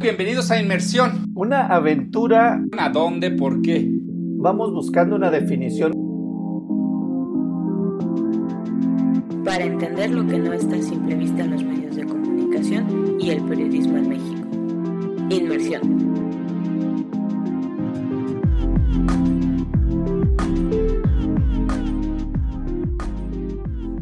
Bienvenidos a Inmersión. Una aventura. ¿A dónde? ¿Por qué? Vamos buscando una definición. Para entender lo que no está a simple vista en los medios de comunicación y el periodismo en México. Inmersión.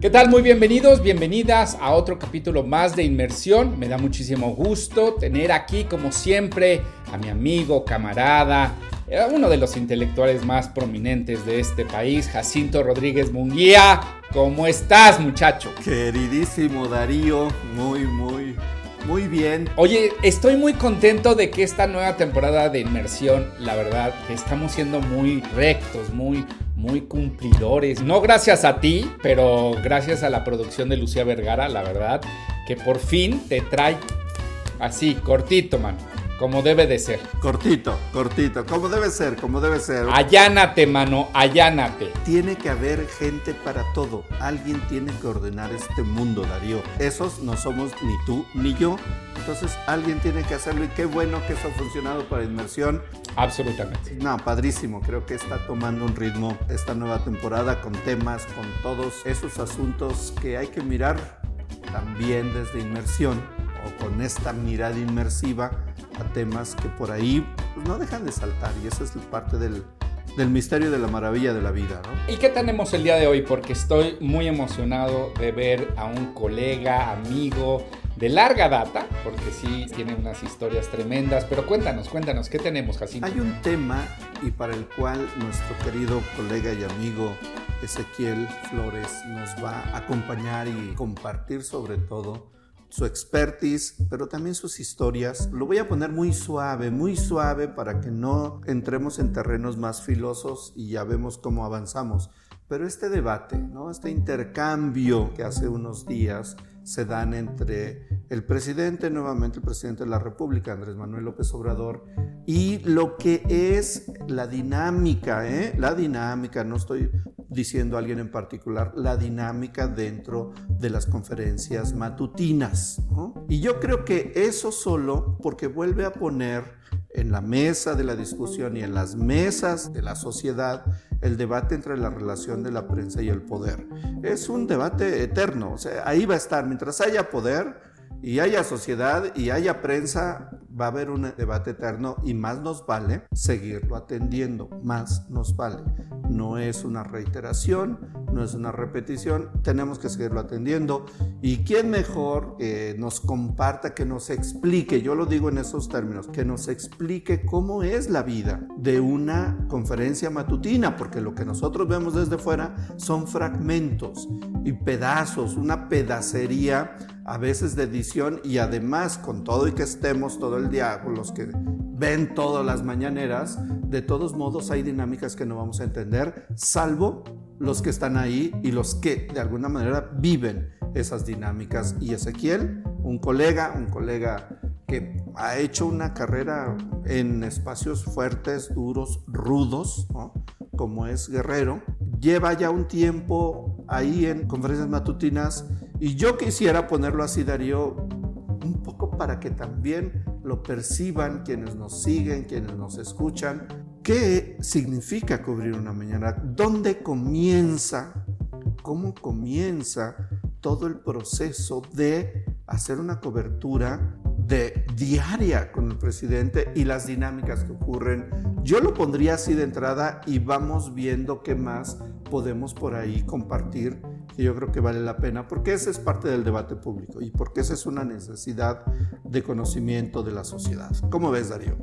¿Qué tal? Muy bienvenidos, bienvenidas a otro capítulo más de Inmersión. Me da muchísimo gusto tener aquí, como siempre, a mi amigo, camarada, eh, uno de los intelectuales más prominentes de este país, Jacinto Rodríguez Munguía. ¿Cómo estás, muchacho? Queridísimo Darío, muy, muy, muy bien. Oye, estoy muy contento de que esta nueva temporada de Inmersión, la verdad, que estamos siendo muy rectos, muy muy cumplidores. No gracias a ti, pero gracias a la producción de Lucía Vergara, la verdad, que por fin te trae así, cortito, mano. Como debe de ser. Cortito, cortito, como debe ser, como debe ser. Allánate, mano, allánate. Tiene que haber gente para todo. Alguien tiene que ordenar este mundo, Darío. Esos no somos ni tú ni yo. Entonces alguien tiene que hacerlo y qué bueno que eso ha funcionado para inmersión. Absolutamente. No, padrísimo. Creo que está tomando un ritmo esta nueva temporada con temas, con todos esos asuntos que hay que mirar también desde inmersión o con esta mirada inmersiva a temas que por ahí pues, no dejan de saltar y esa es parte del, del misterio de la maravilla de la vida. ¿no? ¿Y qué tenemos el día de hoy? Porque estoy muy emocionado de ver a un colega, amigo de larga data, porque sí tiene unas historias tremendas, pero cuéntanos, cuéntanos, ¿qué tenemos, Jacinto? Hay un tema y para el cual nuestro querido colega y amigo Ezequiel Flores nos va a acompañar y compartir sobre todo su expertise, pero también sus historias. Lo voy a poner muy suave, muy suave para que no entremos en terrenos más filosos y ya vemos cómo avanzamos. Pero este debate, ¿no? este intercambio que hace unos días se dan entre el presidente, nuevamente el presidente de la República, Andrés Manuel López Obrador, y lo que es la dinámica, ¿eh? la dinámica, no estoy diciendo a alguien en particular, la dinámica dentro de las conferencias matutinas. Y yo creo que eso solo porque vuelve a poner en la mesa de la discusión y en las mesas de la sociedad el debate entre la relación de la prensa y el poder. Es un debate eterno, o sea, ahí va a estar, mientras haya poder y haya sociedad y haya prensa, va a haber un debate eterno y más nos vale seguirlo atendiendo, más nos vale. No es una reiteración, no es una repetición, tenemos que seguirlo atendiendo. ¿Y quién mejor nos comparta, que nos explique, yo lo digo en esos términos, que nos explique cómo es la vida de una conferencia matutina? Porque lo que nosotros vemos desde fuera son fragmentos y pedazos, una pedacería a veces de edición y además con todo y que estemos todo el día, los que ven todas las mañaneras, de todos modos hay dinámicas que no vamos a entender, salvo los que están ahí y los que de alguna manera viven esas dinámicas. Y Ezequiel, un colega, un colega que ha hecho una carrera en espacios fuertes, duros, rudos, como es Guerrero, lleva ya un tiempo ahí en conferencias matutinas y yo quisiera ponerlo así, Darío, un poco para que también lo perciban quienes nos siguen, quienes nos escuchan. ¿Qué significa cubrir una mañana? ¿Dónde comienza? ¿Cómo comienza todo el proceso de hacer una cobertura de diaria con el presidente y las dinámicas que ocurren. Yo lo pondría así de entrada y vamos viendo qué más podemos por ahí compartir que yo creo que vale la pena, porque ese es parte del debate público y porque esa es una necesidad de conocimiento de la sociedad. ¿Cómo ves, Darío?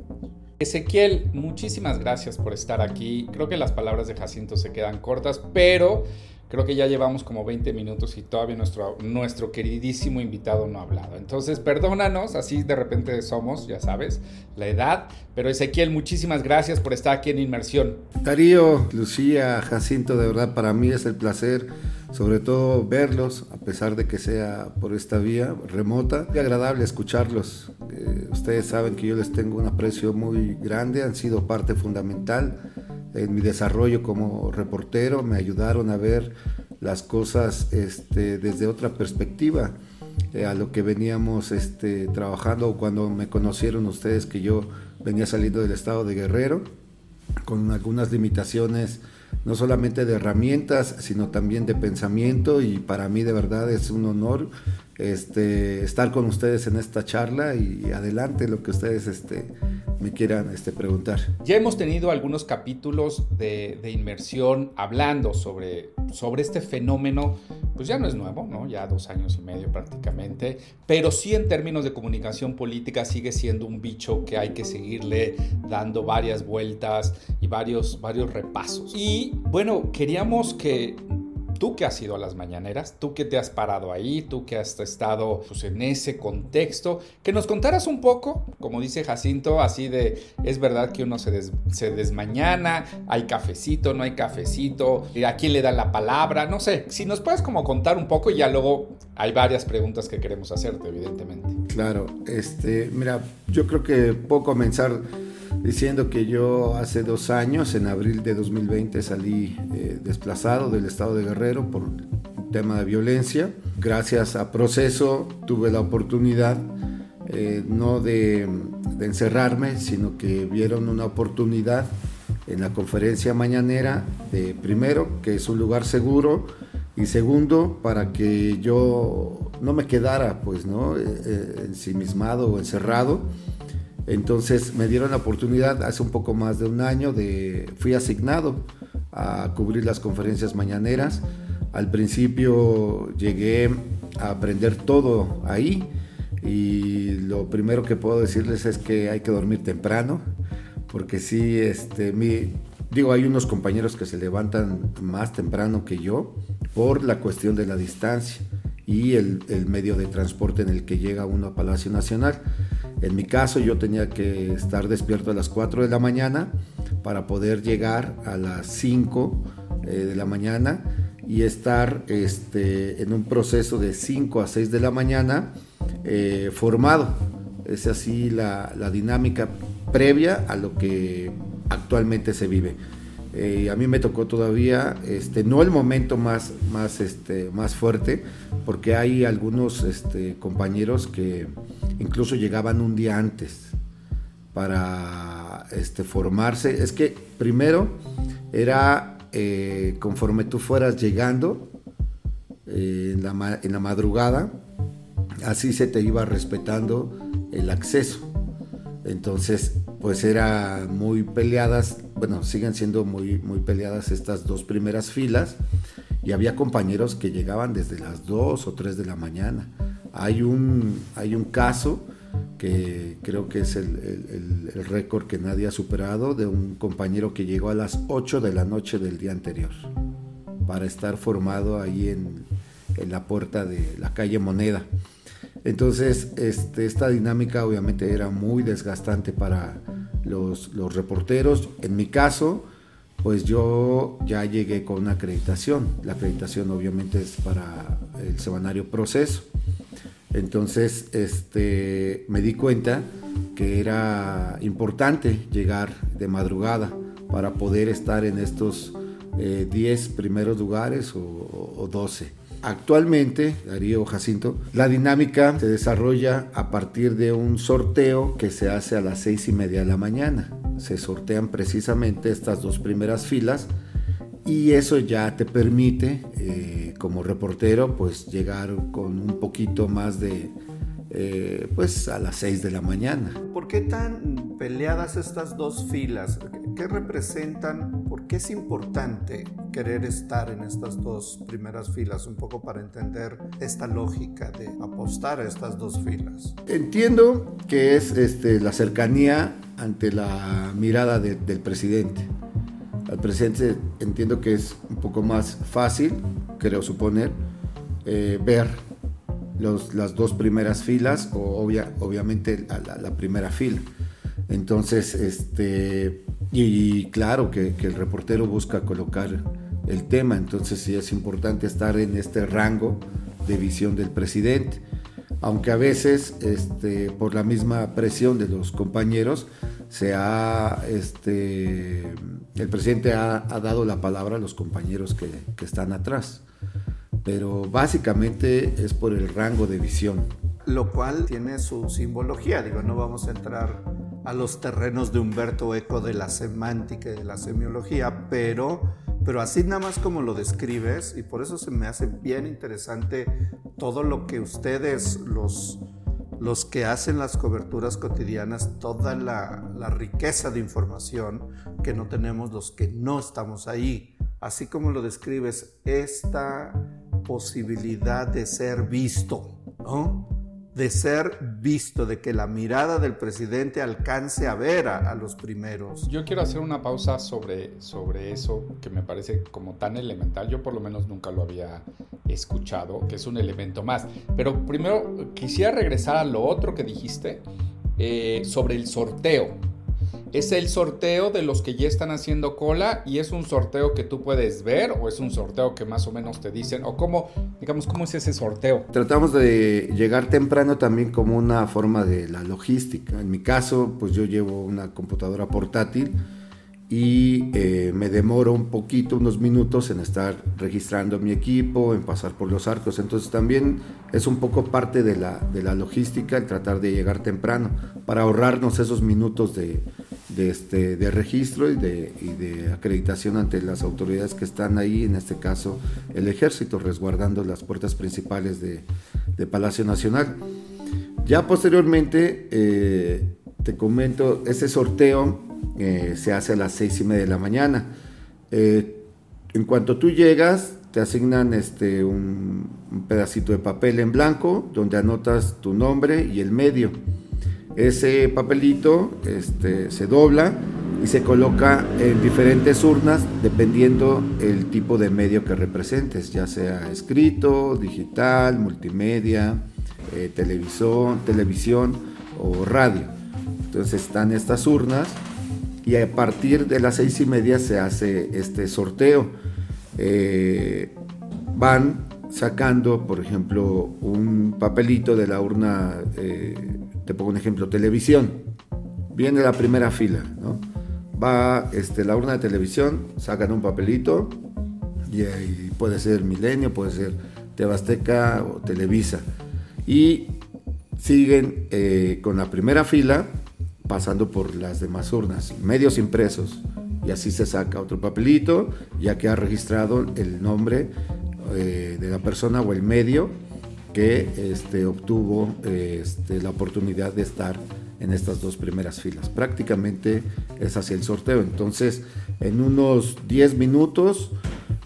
Ezequiel, muchísimas gracias por estar aquí. Creo que las palabras de Jacinto se quedan cortas, pero Creo que ya llevamos como 20 minutos y todavía nuestro, nuestro queridísimo invitado no ha hablado. Entonces, perdónanos, así de repente somos, ya sabes, la edad. Pero Ezequiel, muchísimas gracias por estar aquí en Inmersión. Darío, Lucía, Jacinto, de verdad para mí es el placer, sobre todo verlos, a pesar de que sea por esta vía remota. Es agradable escucharlos. Eh, ustedes saben que yo les tengo un aprecio muy grande, han sido parte fundamental en mi desarrollo como reportero, me ayudaron a ver las cosas este, desde otra perspectiva. eh, a lo que veníamos este, trabajando cuando me conocieron ustedes que yo venía saliendo del estado de Guerrero con algunas limitaciones no solamente de herramientas, sino también de pensamiento y para mí de verdad es un honor este, estar con ustedes en esta charla y adelante lo que ustedes este, me quieran este, preguntar. Ya hemos tenido algunos capítulos de, inmersión hablando sobre, sobre este fenómeno, pues ya no es nuevo, ¿no? ya dos años y medio prácticamente, pero sí en términos de comunicación política sigue siendo un bicho que hay que seguirle dando varias vueltas y varios, varios repasos. Y bueno, queríamos que tú que has ido a las mañaneras, tú que te has parado ahí, tú que has estado pues, en ese contexto, que nos contaras un poco, como dice Jacinto, así de, es verdad que uno se, desmañana, hay cafecito, no hay cafecito, a quién le da la palabra, no sé, si nos puedes como contar un poco y ya luego hay varias preguntas que queremos hacerte, evidentemente. Claro, este, mira, yo creo que puedo comenzar diciendo que yo hace dos años, en abril de 2020, salí eh, desplazado del estado de Guerrero por un tema de violencia. Gracias a proceso tuve la oportunidad eh, no de, de, encerrarme, sino que vieron una oportunidad en la conferencia mañanera de primero, que es un lugar seguro, y segundo, para que yo no me quedara pues, ¿no? Eh, ensimismado o encerrado entonces me dieron la oportunidad hace un poco más de un año de, fui asignado a cubrir las conferencias mañaneras. Al principio llegué a aprender todo ahí y lo primero que puedo decirles es que hay que dormir temprano, porque sí, este, mi, digo, hay unos compañeros que se levantan más temprano que yo por la cuestión de la distancia y el, medio de transporte en el que llega uno a Palacio Nacional. En mi caso yo tenía que estar despierto a las 4 de la mañana para poder llegar a las 5 eh, de la mañana y estar este, en un proceso de 5 a 6 de la mañana eh, formado. Es así la, la, dinámica previa a lo que actualmente se vive. Eh, a mí me tocó todavía, este, no el momento más, más, este, más fuerte, porque hay algunos este, compañeros que incluso llegaban un día antes para este, formarse. Es que primero era eh, conforme tú fueras llegando eh, en, la, en la madrugada, así se te iba respetando el acceso. Entonces, pues era muy peleadas, bueno, siguen siendo muy, muy peleadas estas dos primeras filas y había compañeros que llegaban desde las 2 o 3 de la mañana. Hay un, hay un caso que creo que es el, récord que nadie ha superado de un compañero que llegó a las 8 de la noche del día anterior para estar formado ahí en, en la puerta de la calle Moneda. Entonces, este, esta dinámica obviamente era muy desgastante para los, reporteros. En mi caso, pues yo ya llegué con una acreditación. La acreditación obviamente es para el semanario Proceso. Entonces este, me di cuenta que era importante llegar de madrugada para poder estar en estos 10 eh, primeros lugares o, o 12. Actualmente, Darío Jacinto, la dinámica se desarrolla a partir de un sorteo que se hace a las seis y media de la mañana. Se sortean precisamente estas dos primeras filas y eso ya te permite eh, como reportero pues llegar con un poquito más de eh, pues a las 6 de la mañana. ¿Por qué tan peleadas estas dos filas? ¿Qué representan? ¿Por qué es importante querer estar en estas dos primeras filas? Un poco para entender esta lógica de apostar a estas dos filas. Entiendo que es este, la cercanía ante la mirada del presidente al presidente entiendo que es un poco más fácil, creo suponer, eh, ver los, las dos primeras filas o obviamente la, primera fila. Entonces, este, y, claro que, el reportero busca colocar el tema, entonces sí es importante estar en este rango de visión del presidente, aunque a veces este, por la misma presión de los compañeros se ha este, el presidente ha, dado la palabra a los compañeros que, están atrás. Pero básicamente es por el rango de visión. Lo cual tiene su simbología, digo, no vamos a entrar a los terrenos de Humberto Eco de la semántica y de la semiología, pero, pero así nada más como lo describes, y por eso se me hace bien interesante todo lo que ustedes, los, los que hacen las coberturas cotidianas, toda la, la riqueza de información que no tenemos los que no estamos ahí. Así como lo describes, esta posibilidad de ser visto, ¿no? de ser visto, de que la mirada del presidente alcance a ver a, los primeros. Yo quiero hacer una pausa sobre, sobre eso que me parece como tan elemental. Yo por lo menos nunca lo había escuchado, que es un elemento más. Pero primero quisiera regresar a lo otro que dijiste eh, sobre el sorteo es el sorteo de los que ya están haciendo cola y es un sorteo que tú puedes ver o es un sorteo que más o menos te dicen o cómo, digamos, cómo es ese sorteo. Tratamos de llegar temprano también como una forma de la logística. En mi caso, pues yo llevo una computadora portátil y eh, me demoro un poquito, unos minutos en estar registrando mi equipo, en pasar por los arcos. Entonces también es un poco parte de la, de la logística el tratar de llegar temprano para ahorrarnos esos minutos de, de, este, de registro y de, y de, acreditación ante las autoridades que están ahí, en este caso el ejército, resguardando las puertas principales de, de Palacio Nacional. Ya posteriormente, eh, te comento, ese sorteo eh, se hace a las seis y media de la mañana. Eh, en cuanto tú llegas, te asignan este, un, un pedacito de papel en blanco donde anotas tu nombre y el medio ese papelito este, se dobla y se coloca en diferentes urnas dependiendo el tipo de medio que representes, ya sea escrito, digital, multimedia, eh, televisión, televisión o radio. Entonces están estas urnas y a partir de las seis y media se hace este sorteo. Eh, van sacando, por ejemplo, un papelito de la urna eh, te pongo un ejemplo, televisión. Viene la primera fila. Va este, la urna de televisión, sacan un papelito y, puede ser Milenio, puede ser Tebasteca o Televisa. Y siguen eh, con la primera fila pasando por las demás urnas, medios impresos. Y así se saca otro papelito, ya que ha registrado el nombre eh, de la persona o el medio que este, obtuvo este, la oportunidad de estar en estas dos primeras filas. Prácticamente es hacia el sorteo. Entonces, en unos 10 minutos,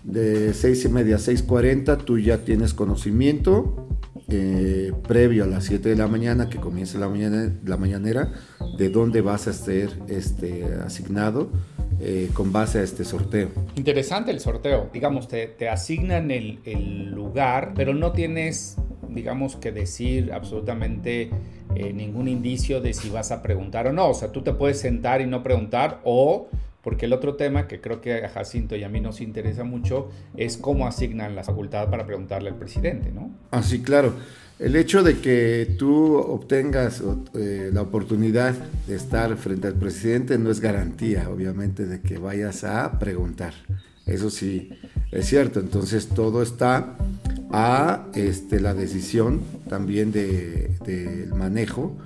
de 6 y media a 6.40, tú ya tienes conocimiento eh, previo a las 7 de la mañana, que comience la, mañana, la mañanera, de dónde vas a ser este, asignado. Eh, con base a este sorteo. Interesante el sorteo. Digamos, te, asignan el lugar, pero no tienes digamos que decir absolutamente eh, ningún indicio de si vas a preguntar o no. O sea, tú te puedes sentar y no preguntar o... Porque el otro tema que creo que a Jacinto y a mí nos interesa mucho es cómo asignan la facultad para preguntarle al presidente, ¿no? Ah, sí, claro. El hecho de que tú obtengas eh, la oportunidad de estar frente al presidente no es garantía, obviamente, de que vayas a preguntar. Eso sí, es cierto. Entonces todo está a este, la decisión también del de, manejo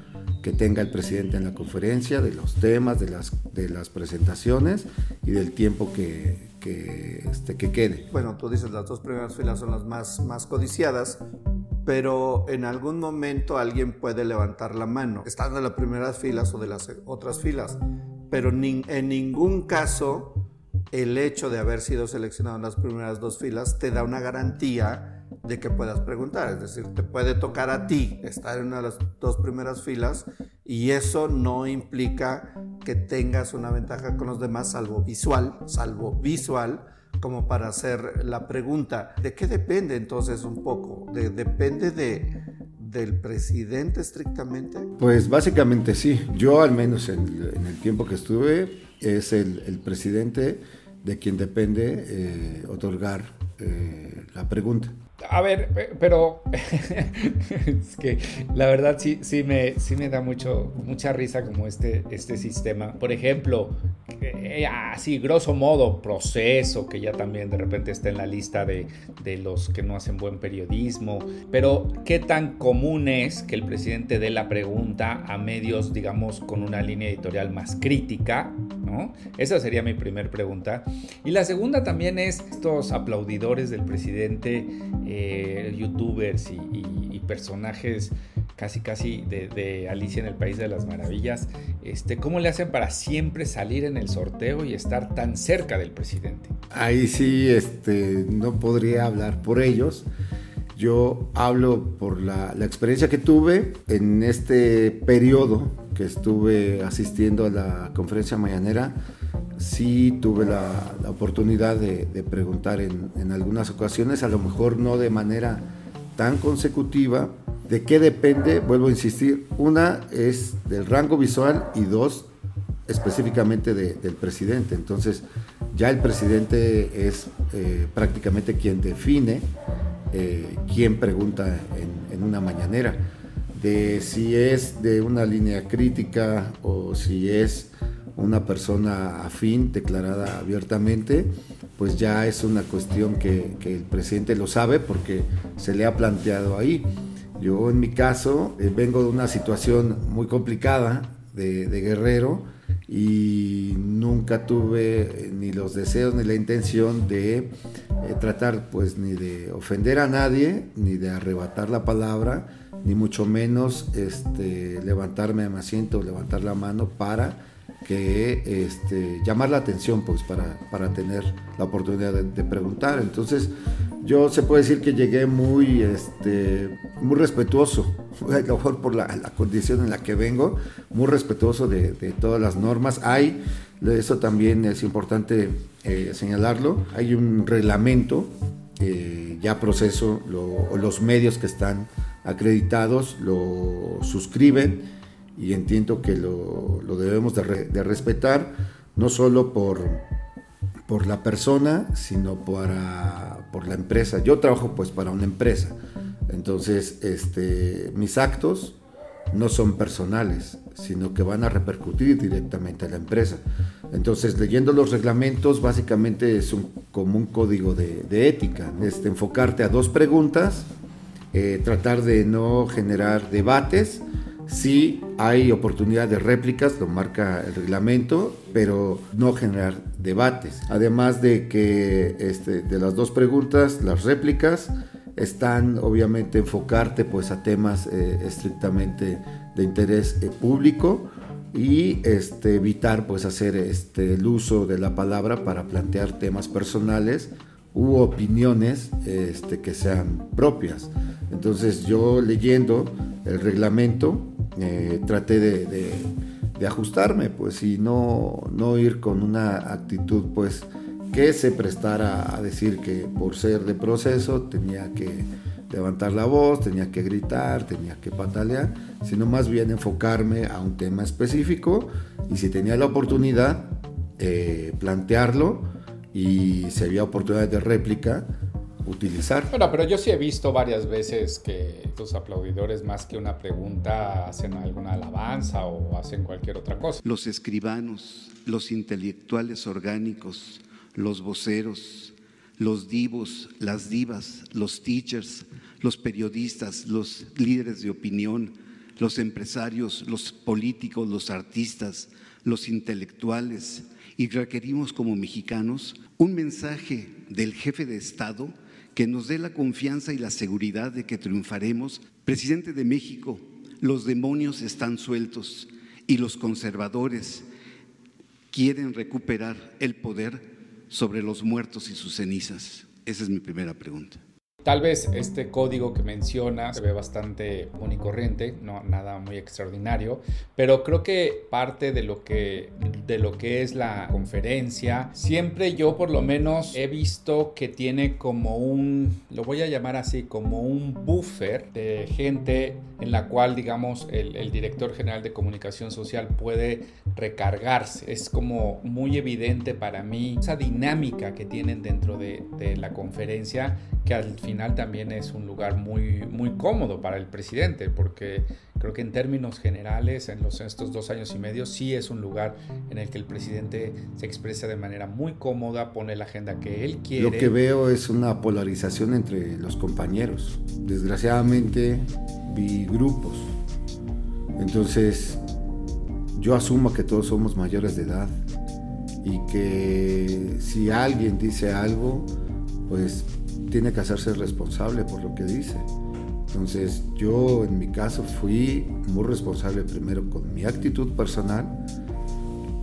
que tenga el presidente en la conferencia, de los temas, de las, de las presentaciones y del tiempo que, que, este, que quede. Bueno, tú dices las dos primeras filas son las más, más codiciadas, pero en algún momento alguien puede levantar la mano, estando en las primeras filas o de las otras filas, pero en ningún caso el hecho de haber sido seleccionado en las primeras dos filas te da una garantía de que puedas preguntar. Es decir, te puede tocar a ti estar en una de las dos primeras filas y eso no implica que tengas una ventaja con los demás, salvo visual, salvo visual, como para hacer la pregunta. ¿De qué depende entonces un poco? ¿De, ¿Depende de, del presidente estrictamente? Pues básicamente sí. Yo al menos en, el tiempo que estuve es el, presidente de quien depende eh, otorgar eh, la pregunta. A ver, pero es que la verdad sí, sí, me, sí me da mucho, mucha risa como este, este sistema. Por ejemplo, eh, así grosso modo, proceso, que ya también de repente está en la lista de, de los que no hacen buen periodismo. Pero, ¿qué tan común es que el presidente dé la pregunta a medios, digamos, con una línea editorial más crítica? ¿no? Esa sería mi primera pregunta. Y la segunda también es estos aplaudidores del presidente youtubers y, personajes casi casi de, Alicia en el País de las Maravillas, este, ¿cómo le hacen para siempre salir en el sorteo y estar tan cerca del presidente? Ahí sí, este, no podría hablar por ellos. Yo hablo por la, la, experiencia que tuve en este periodo que estuve asistiendo a la conferencia mañanera sí tuve la, oportunidad de, preguntar en, algunas ocasiones, a lo mejor no de manera tan consecutiva. ¿De qué depende? Vuelvo a insistir. Una es del rango visual y dos específicamente del presidente. Entonces ya el presidente es eh, prácticamente quien define eh, quién pregunta en, una mañanera. De si es de una línea crítica o si es una persona afín, declarada abiertamente, pues ya es una cuestión que, el presidente lo sabe porque se le ha planteado ahí. Yo en mi caso eh, vengo de una situación muy complicada de, guerrero y nunca tuve eh, ni los deseos ni la intención de eh, tratar pues ni de ofender a nadie, ni de arrebatar la palabra, ni mucho menos este, levantarme a mi asiento, levantar la mano para que este, llamar la atención pues para, para tener la oportunidad de, preguntar. Entonces yo se puede decir que llegué muy, este, muy respetuoso, a lo mejor por la, condición en la que vengo, muy respetuoso de, todas las normas. Hay, eso también es importante eh, señalarlo, hay un reglamento, eh, ya proceso, los medios que están acreditados lo suscriben y entiendo que lo, debemos de, respetar, no solo por, por la persona, sino para, por la empresa. Yo trabajo pues para una empresa, entonces este, mis actos no son personales, sino que van a repercutir directamente a la empresa. Entonces, leyendo los reglamentos, básicamente es un, como un código de, ética. Este, enfocarte a dos preguntas, eh, tratar de no generar debates, Sí hay oportunidad de réplicas, lo marca el reglamento, pero no generar debates. Además de que este, de las dos preguntas, las réplicas están obviamente enfocarte pues a temas eh, estrictamente de interés eh, público y este, evitar pues hacer este, el uso de la palabra para plantear temas personales u opiniones este, que sean propias. Entonces yo leyendo el reglamento eh, traté de, ajustarme, pues, y no, no ir con una actitud, pues, que se prestara a decir que por ser de proceso tenía que levantar la voz, tenía que gritar, tenía que patalear, sino más bien enfocarme a un tema específico y si tenía la oportunidad, eh, plantearlo y si había oportunidad de réplica, utilizar. Bueno, pero yo sí he visto varias veces que tus aplaudidores más que una pregunta hacen alguna alabanza o hacen cualquier otra cosa. Los escribanos, los intelectuales orgánicos, los voceros, los divos, las divas, los teachers, los periodistas, los líderes de opinión, los empresarios, los políticos, los artistas, los intelectuales, y requerimos como mexicanos un mensaje del jefe de Estado que nos dé la confianza y la seguridad de que triunfaremos. Presidente de México, los demonios están sueltos y los conservadores quieren recuperar el poder sobre los muertos y sus cenizas. Esa es mi primera pregunta. Tal vez este código que menciona se ve bastante común y corriente, no nada muy extraordinario, pero creo que parte de lo que de lo que es la conferencia, siempre yo por lo menos he visto que tiene como un, lo voy a llamar así, como un buffer de gente en la cual, digamos, el, director general de comunicación social puede recargarse. Es como muy evidente para mí esa dinámica que tienen dentro de, de la conferencia que al final también es un lugar muy, muy cómodo para el presidente, porque creo que en términos generales, en los, estos dos años y medio, sí es un lugar en el que el presidente se expresa de manera muy cómoda, pone la agenda que él quiere. Lo que veo es una polarización entre los compañeros. Desgraciadamente vi grupos. Entonces, yo asumo que todos somos mayores de edad y que si alguien dice algo, pues tiene que hacerse responsable por lo que dice. Entonces yo en mi caso fui muy responsable primero con mi actitud personal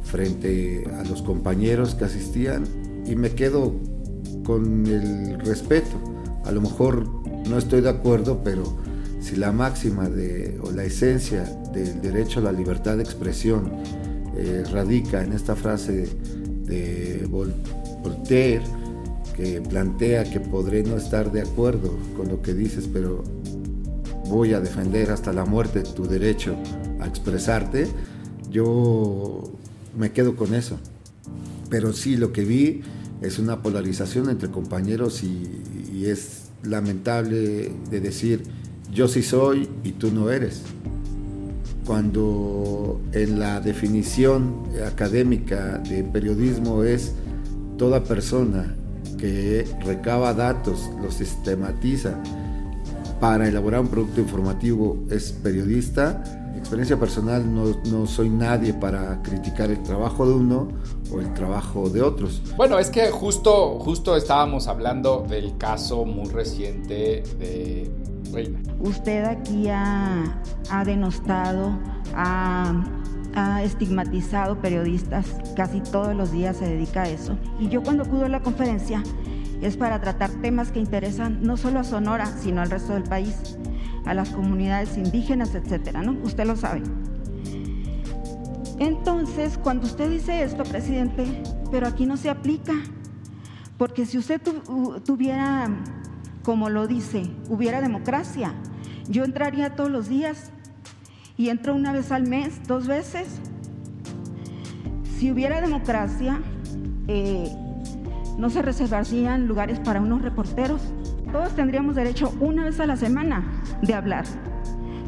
frente a los compañeros que asistían y me quedo con el respeto. A lo mejor no estoy de acuerdo, pero si la máxima de, o la esencia del derecho a la libertad de expresión eh, radica en esta frase de Voltaire, plantea que podré no estar de acuerdo con lo que dices, pero voy a defender hasta la muerte tu derecho a expresarte, yo me quedo con eso. Pero sí, lo que vi es una polarización entre compañeros y, y es lamentable de decir, yo sí soy y tú no eres. Cuando en la definición académica de periodismo es toda persona que recaba datos, los sistematiza para elaborar un producto informativo es periodista. Experiencia personal, no, no, soy nadie para criticar el trabajo de uno o el trabajo de otros. Bueno, es que justo, justo estábamos hablando del caso muy reciente de Reina. Usted aquí ha, ha denostado, ha ha estigmatizado periodistas, casi todos los días se dedica a eso. Y yo cuando acudo a la conferencia es para tratar temas que interesan no solo a Sonora, sino al resto del país, a las comunidades indígenas, etcétera, ¿no? Usted lo sabe. Entonces, cuando usted dice esto, presidente, pero aquí no se aplica, porque si usted tuviera, como lo dice, hubiera democracia, yo entraría todos los días y entro una vez al mes, dos veces. Si hubiera democracia, eh, no se reservarían lugares para unos reporteros. Todos tendríamos derecho una vez a la semana de hablar,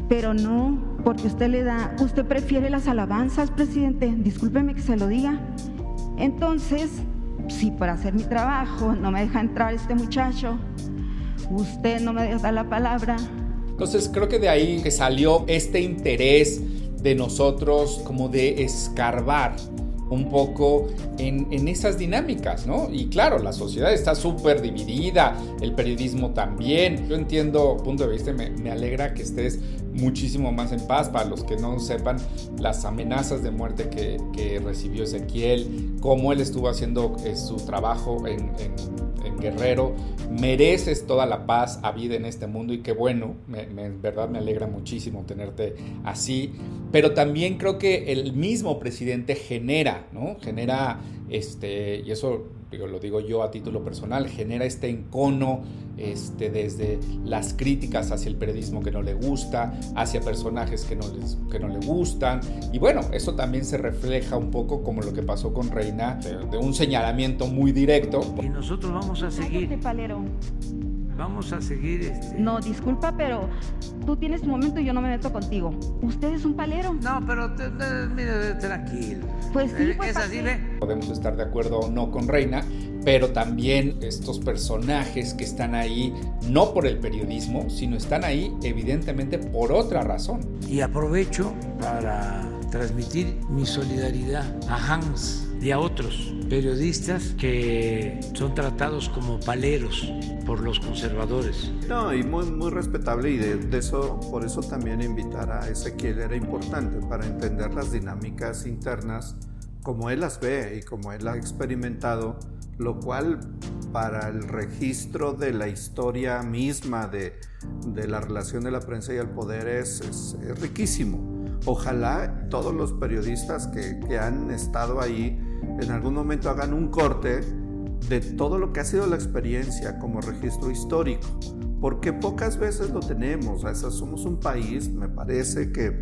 pero no porque usted le da, usted prefiere las alabanzas, presidente, discúlpeme que se lo diga. Entonces, si para hacer mi trabajo no me deja entrar este muchacho, usted no me deja la palabra, entonces creo que de ahí que salió este interés de nosotros como de escarbar un poco en, esas dinámicas, ¿no? Y claro, la sociedad está súper dividida, el periodismo también. Yo entiendo, punto de vista, me, me, alegra que estés muchísimo más en paz. Para los que no sepan las amenazas de muerte que, que recibió Ezequiel, cómo él estuvo haciendo eh, su trabajo en, en, Guerrero, mereces toda la paz a vida en este mundo y qué bueno, me, en verdad me alegra muchísimo tenerte así. Pero también creo que el mismo presidente genera, ¿no? Genera, este, y eso digo, lo digo yo a título personal, genera este encono este, desde las críticas hacia el periodismo que no le gusta, hacia personajes que no, les, que no le gustan. Y bueno, eso también se refleja un poco como lo que pasó con Reina, de, un señalamiento muy directo. Y nosotros vamos a seguir. Vamos a seguir. Este... No, disculpa, pero tú tienes tu momento y yo no me meto contigo. Usted es un palero. No, pero mire, tranquilo. Pues sí, eh, pues es así, ¿ve? Podemos estar de acuerdo o no con Reina, pero también estos personajes que están ahí no por el periodismo, sino están ahí evidentemente por otra razón. Y aprovecho para transmitir mi solidaridad a Hans y a otros periodistas que son tratados como paleros por los conservadores. No, y muy, muy respetable y de, de, eso, por eso también invitar a Ezequiel era importante para entender las dinámicas internas como él las ve y como él ha experimentado, lo cual para el registro de la historia misma de, de la relación de la prensa y el poder es, es, es riquísimo. Ojalá todos los periodistas que, que han estado ahí en algún momento hagan un corte de todo lo que ha sido la experiencia como registro histórico, porque pocas veces lo tenemos. O somos un país, me parece que,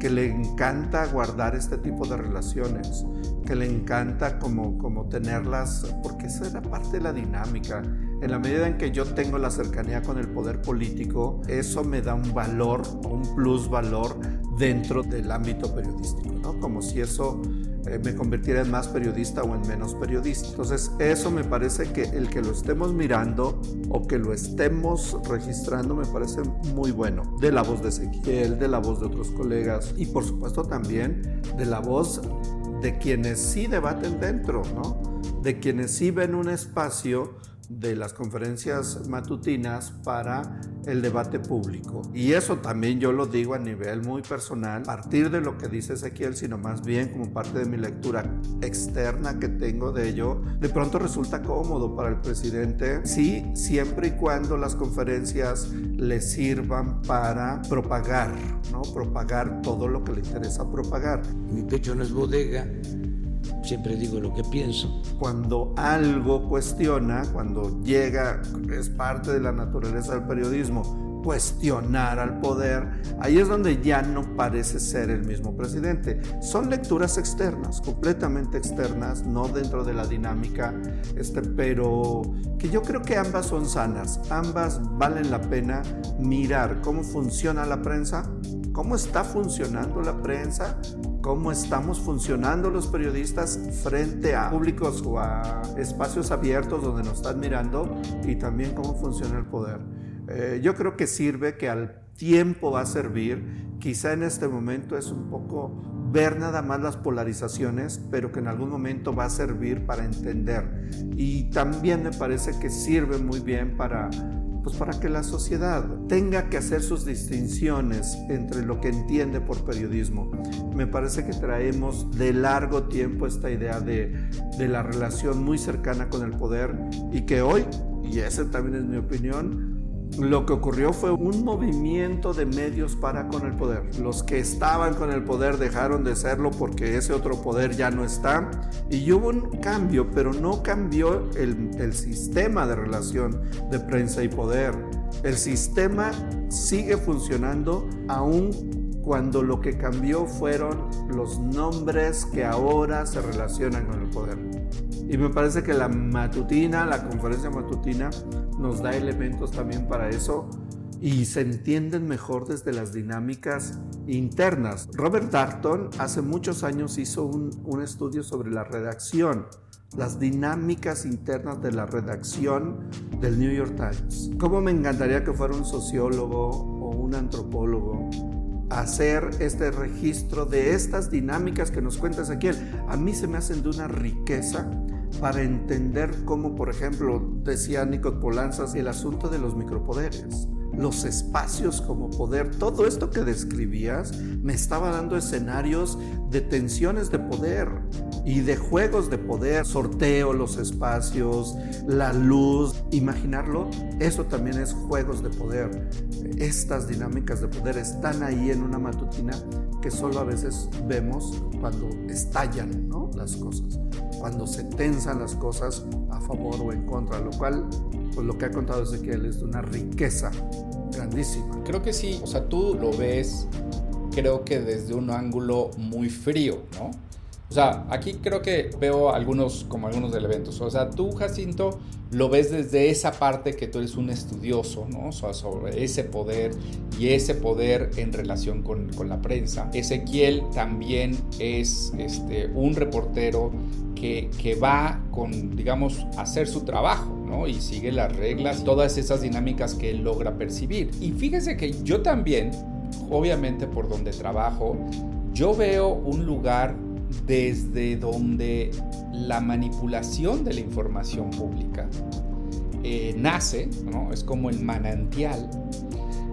que le encanta guardar este tipo de relaciones, que le encanta como, como tenerlas, porque esa era parte de la dinámica. En la medida en que yo tengo la cercanía con el poder político, eso me da un valor, un plus valor dentro del ámbito periodístico, ¿no? Como si eso eh, me convirtiera en más periodista o en menos periodista. Entonces, eso me parece que el que lo estemos mirando o que lo estemos registrando me parece muy bueno. De la voz de Ezequiel, de la voz de otros colegas y por supuesto también de la voz de quienes sí debaten dentro, ¿no? De quienes sí ven un espacio de las conferencias matutinas para el debate público. Y eso también yo lo digo a nivel muy personal, a partir de lo que dice Ezequiel, sino más bien como parte de mi lectura externa que tengo de ello, de pronto resulta cómodo para el presidente, sí, siempre y cuando las conferencias le sirvan para propagar, ¿no? Propagar todo lo que le interesa propagar. Mi pecho no es bodega siempre digo lo que pienso. Cuando algo cuestiona, cuando llega, es parte de la naturaleza del periodismo, cuestionar al poder, ahí es donde ya no parece ser el mismo presidente. Son lecturas externas, completamente externas, no dentro de la dinámica, este, pero que yo creo que ambas son sanas, ambas valen la pena mirar cómo funciona la prensa, cómo está funcionando la prensa cómo estamos funcionando los periodistas frente a públicos o a espacios abiertos donde nos están mirando y también cómo funciona el poder. Eh, yo creo que sirve, que al tiempo va a servir, quizá en este momento es un poco ver nada más las polarizaciones, pero que en algún momento va a servir para entender. Y también me parece que sirve muy bien para pues para que la sociedad tenga que hacer sus distinciones entre lo que entiende por periodismo. Me parece que traemos de largo tiempo esta idea de, de la relación muy cercana con el poder y que hoy, y esa también es mi opinión, lo que ocurrió fue un movimiento de medios para con el poder. Los que estaban con el poder dejaron de serlo porque ese otro poder ya no está. Y hubo un cambio, pero no cambió el, el sistema de relación de prensa y poder. El sistema sigue funcionando aún cuando lo que cambió fueron los nombres que ahora se relacionan con el poder. Y me parece que la matutina, la conferencia matutina, nos da elementos también para eso y se entienden mejor desde las dinámicas internas. Robert Darton hace muchos años hizo un, estudio sobre la redacción las dinámicas internas de la redacción del New York Times. ¿Cómo me encantaría que fuera un sociólogo o un antropólogo hacer este registro de estas dinámicas que nos cuenta Ezequiel. A mí se me hacen de una riqueza para entender cómo, por ejemplo, decía Nico Polanzas, el asunto de los micropoderes los espacios como poder, todo esto que describías me estaba dando escenarios de tensiones de poder y de juegos de poder, sorteo, los espacios, la luz, imaginarlo, eso también es juegos de poder. Estas dinámicas de poder están ahí en una matutina que solo a veces vemos cuando estallan las cosas, cuando se tensan las cosas a favor o en contra, lo cual pues lo que ha contado Ezequiel es de una riqueza grandísima. Creo que sí, o sea, tú lo ves, creo que desde un ángulo muy frío, ¿no? O sea, aquí creo que veo algunos, como algunos del evento. O sea, tú, Jacinto, lo ves desde esa parte que tú eres un estudioso, ¿no? O sea, sobre ese poder y ese poder en relación con, con la prensa. Ezequiel también es este, un reportero que, que va con, digamos, hacer su trajo, ¿no? Y sigue las reglas, todas esas dinámicas que él logra percibir. Y fíjese que yo también, obviamente por donde trabajo, yo veo un lugar desde donde la manipulación de la información pública eh, nace, ¿no? es como el manantial.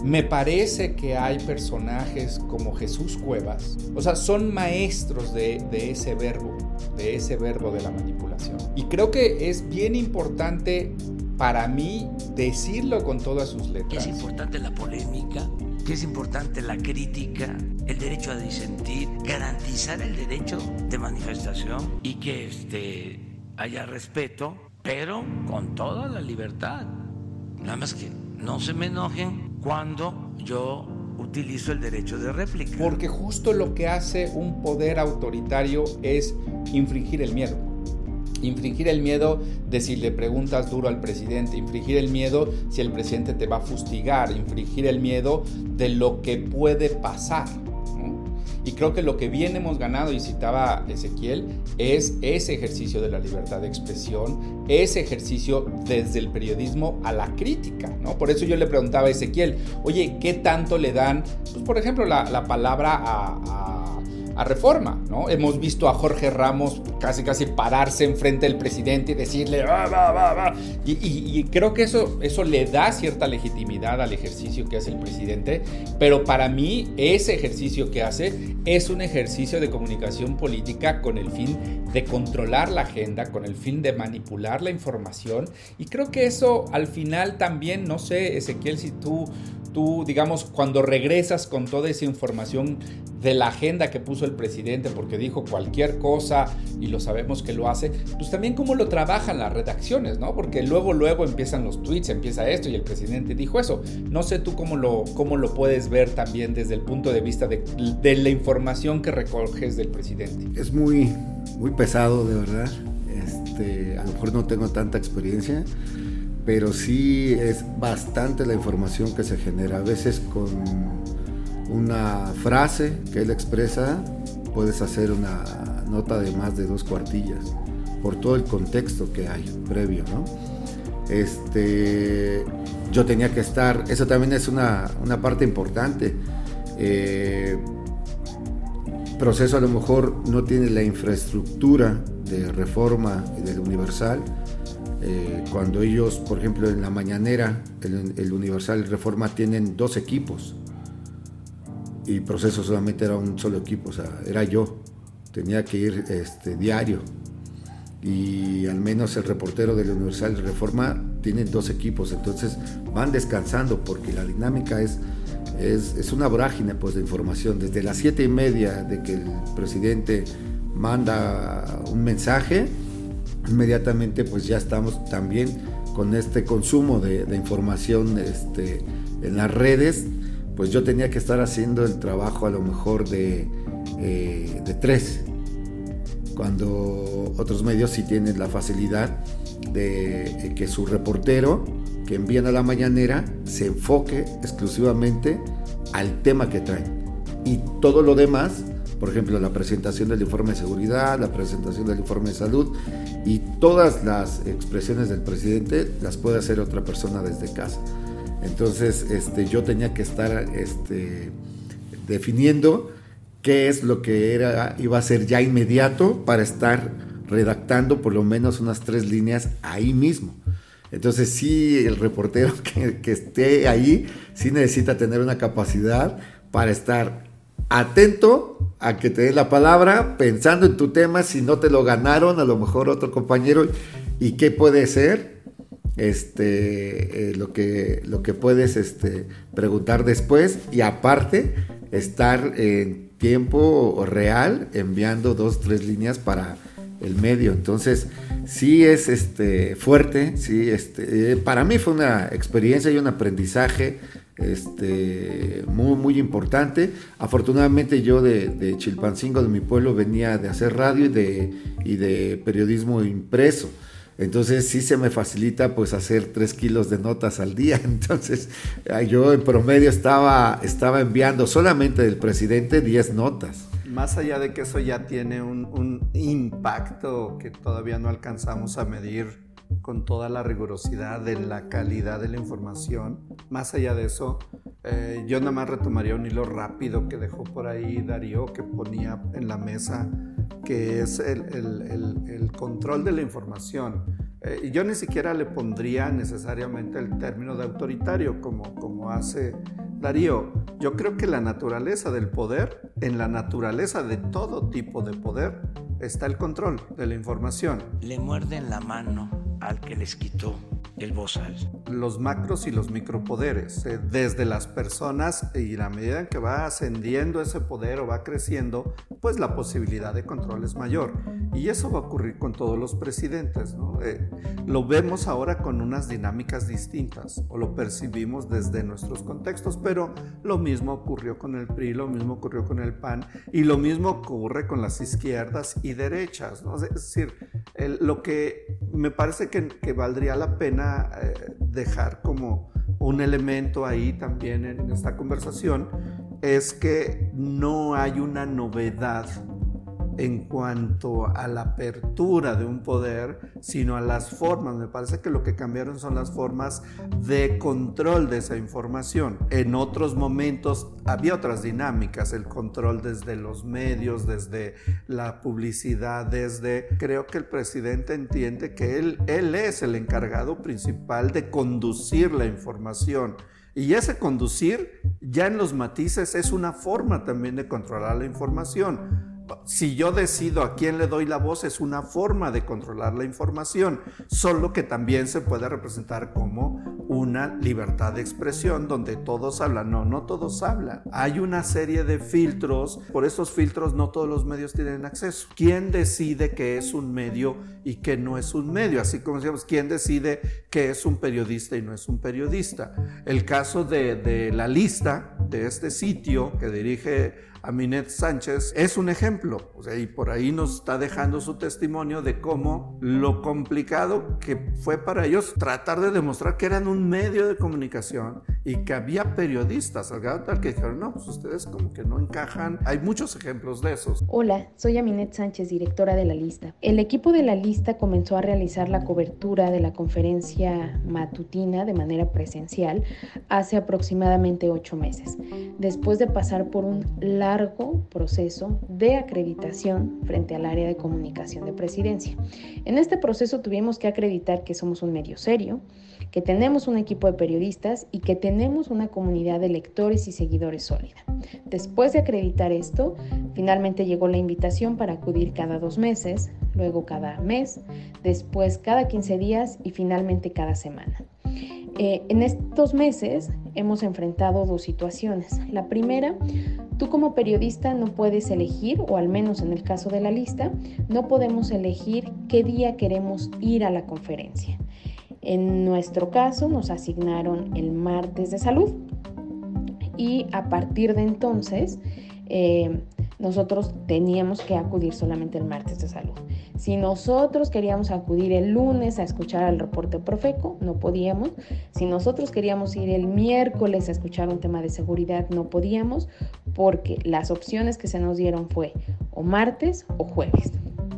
Me parece que hay personajes como Jesús Cuevas, o sea, son maestros de, de ese verbo, de ese verbo de la manipulación. Y creo que es bien importante para mí decirlo con todas sus letras. Es importante la polémica, que es importante la crítica, el derecho a disentir, garantizar el derecho de manifestación y que este, haya respeto, pero con toda la libertad. Nada más que no se me enojen cuando yo utilizo el derecho de réplica. Porque justo lo que hace un poder autoritario es infringir el miedo. Infringir el miedo de si le preguntas duro al presidente, infringir el miedo si el presidente te va a fustigar, infringir el miedo de lo que puede pasar. Y creo que lo que bien hemos ganado, y citaba Ezequiel, es ese ejercicio de la libertad de expresión, ese ejercicio desde el periodismo a la crítica, ¿no? Por eso yo le preguntaba a Ezequiel, oye, ¿qué tanto le dan, pues, por ejemplo, la, palabra a a reforma, ¿no? Hemos visto a Jorge Ramos casi casi pararse enfrente del presidente y decirle, va, va, va, y, y, creo que eso, eso le da cierta legitimidad al ejercicio que hace el presidente, pero para mí ese ejercicio que hace es un ejercicio de comunicación política con el fin de controlar la agenda, con el fin de manipular la información, y creo que eso al final también, no sé, Ezequiel, si tú tú, digamos, cuando regresas con toda esa información de la agenda que puso el presidente, porque dijo cualquier cosa y lo sabemos que lo hace, pues también cómo lo trabajan las redacciones, ¿no? Porque luego, luego empiezan los tweets, empieza esto y el presidente dijo eso. No sé tú cómo lo, cómo lo puedes ver también desde el punto de vista de, de la información que recoges del presidente. Es muy, muy pesado, de verdad. Este, a lo mejor no tengo tanta experiencia pero sí es bastante la información que se genera. A veces con una frase que él expresa puedes hacer una nota de más de dos cuartillas por todo el contexto que hay previo, ¿no? Este, yo tenía que estar, eso también es una, parte importante. Eh, proceso a lo mejor no tiene la infraestructura de reforma y del universal, eh, cuando ellos, por ejemplo, en la mañanera, el, Universal Reforma tienen dos equipos y proceso solamente era un solo equipo, o sea, era yo, tenía que ir este, diario. Y al menos el reportero del Universal Reforma tiene dos equipos, entonces van descansando porque la dinámica es, es, es una vorágine pues, de información, desde las siete y media de que el presidente manda un mensaje, inmediatamente pues ya estamos también con este consumo de, información este, en las redes, pues yo tenía que estar haciendo el trabajo a lo mejor de, eh, de tres, cuando otros medios sí tienen la facilidad de que su reportero que envían a la mañanera se enfoque exclusivamente al tema que traen. Y todo lo demás por ejemplo, la presentación del informe de seguridad, la presentación del informe de salud y todas las expresiones del presidente las puede hacer otra persona desde casa. Entonces, este, yo tenía que estar este, definiendo qué es lo que era, iba a ser ya inmediato para estar redactando por lo menos unas tres líneas ahí mismo. Entonces sí, el reportero que, que, esté ahí sí necesita tener una capacidad para estar atento a que te dé la palabra, pensando en tu tema, si no te lo ganaron, a lo mejor otro compañero, y qué puede ser este, eh, lo, que, lo que puedes este, preguntar después, y aparte, estar en tiempo real enviando dos, tres líneas para el medio. Entonces, sí es este, fuerte, sí, este, eh, para mí fue una experiencia y un aprendizaje este, muy, muy importante. Afortunadamente yo de, Chilpancingo, de mi pueblo, venía de hacer radio y de, y de periodismo impreso. Entonces sí se me facilita pues hacer tres kilos de notas al día. Entonces yo en promedio estaba, estaba enviando solamente del presidente 10 notas. Más allá de que eso ya tiene un, un impacto que todavía no alcanzamos a medir con toda la rigurosidad de la calidad de la información. Más allá de eso, eh, yo nada más retomaría un hilo rápido que dejó por ahí Darío, que ponía en la mesa, que es el, control de la información. Eh, yo ni siquiera le pondría necesariamente el término de autoritario como, como hace Darío. Yo creo que la naturaleza del poder, en la naturaleza de todo tipo de poder, está el control de la información. Le muerden la mano al que les quitó el bozal. Los macros y los micropoderes, eh, desde las personas y la medida en que va ascendiendo ese poder o va creciendo, pues la posibilidad de control es mayor. Y eso va a ocurrir con todos los presidentes. Eh, lo vemos ahora con unas dinámicas distintas o lo percibimos desde nuestros contextos, pero lo mismo ocurrió con el PRI, lo mismo ocurrió con el PAN y lo mismo ocurre con las izquierdas y derechas. Es decir, lo que me parece que, valdría la pena eh, dejar como un elemento ahí también en esta conversación es que no hay una novedad en cuanto a la apertura de un poder, sino a las formas. Me parece que lo que cambiaron son las formas de control de esa información. En otros momentos había otras dinámicas, el control desde los medios, desde la publicidad, desde... Creo que el presidente entiende que él, él es el encargado principal de conducir la información. Y ese conducir, ya en los matices, es una forma también de controlar la información si yo decido a quién le doy la voz es una forma de controlar la información, solo que también se puede representar como una libertad de expresión donde todos hablan. No, no todos hablan. Hay una serie de filtros, por esos filtros no todos los medios tienen acceso. ¿Quién decide que es un medio y que no es un medio? Así como decíamos, ¿quién decide que es un periodista y no es un periodista? El caso de, de la lista de este sitio que dirige Aminet Sánchez es un ejemplo, o sea, y por ahí nos está dejando su testimonio de cómo lo complicado que fue para ellos tratar de demostrar que eran un medio de comunicación y que había periodistas, al grado tal que dijeron, no, pues ustedes como que no encajan. Hay muchos ejemplos de esos. Hola, soy Aminet Sánchez, directora de la lista. El equipo de la lista comenzó a realizar la cobertura de la conferencia matutina de manera presencial hace aproximadamente ocho meses, después de pasar por un largo proceso de acreditación frente al área de comunicación de presidencia. En este proceso tuvimos que acreditar que somos un medio serio, que tenemos un equipo de periodistas y que tenemos una comunidad de lectores y seguidores sólida. Después de acreditar esto, finalmente llegó la invitación para acudir cada dos meses, luego cada mes, después cada 15 días y finalmente cada semana. Eh, en estos meses hemos enfrentado dos situaciones. La primera, tú como periodista no puedes elegir, o al menos en el caso de la lista, no podemos elegir qué día queremos ir a la conferencia. En nuestro caso nos asignaron el martes de salud y a partir de entonces eh, nosotros teníamos que acudir solamente el martes de salud. Si nosotros queríamos acudir el lunes a escuchar al reporte Profeco, no podíamos. Si nosotros queríamos ir el miércoles a escuchar un tema de seguridad, no podíamos, porque las opciones que se nos dieron fue o martes o jueves.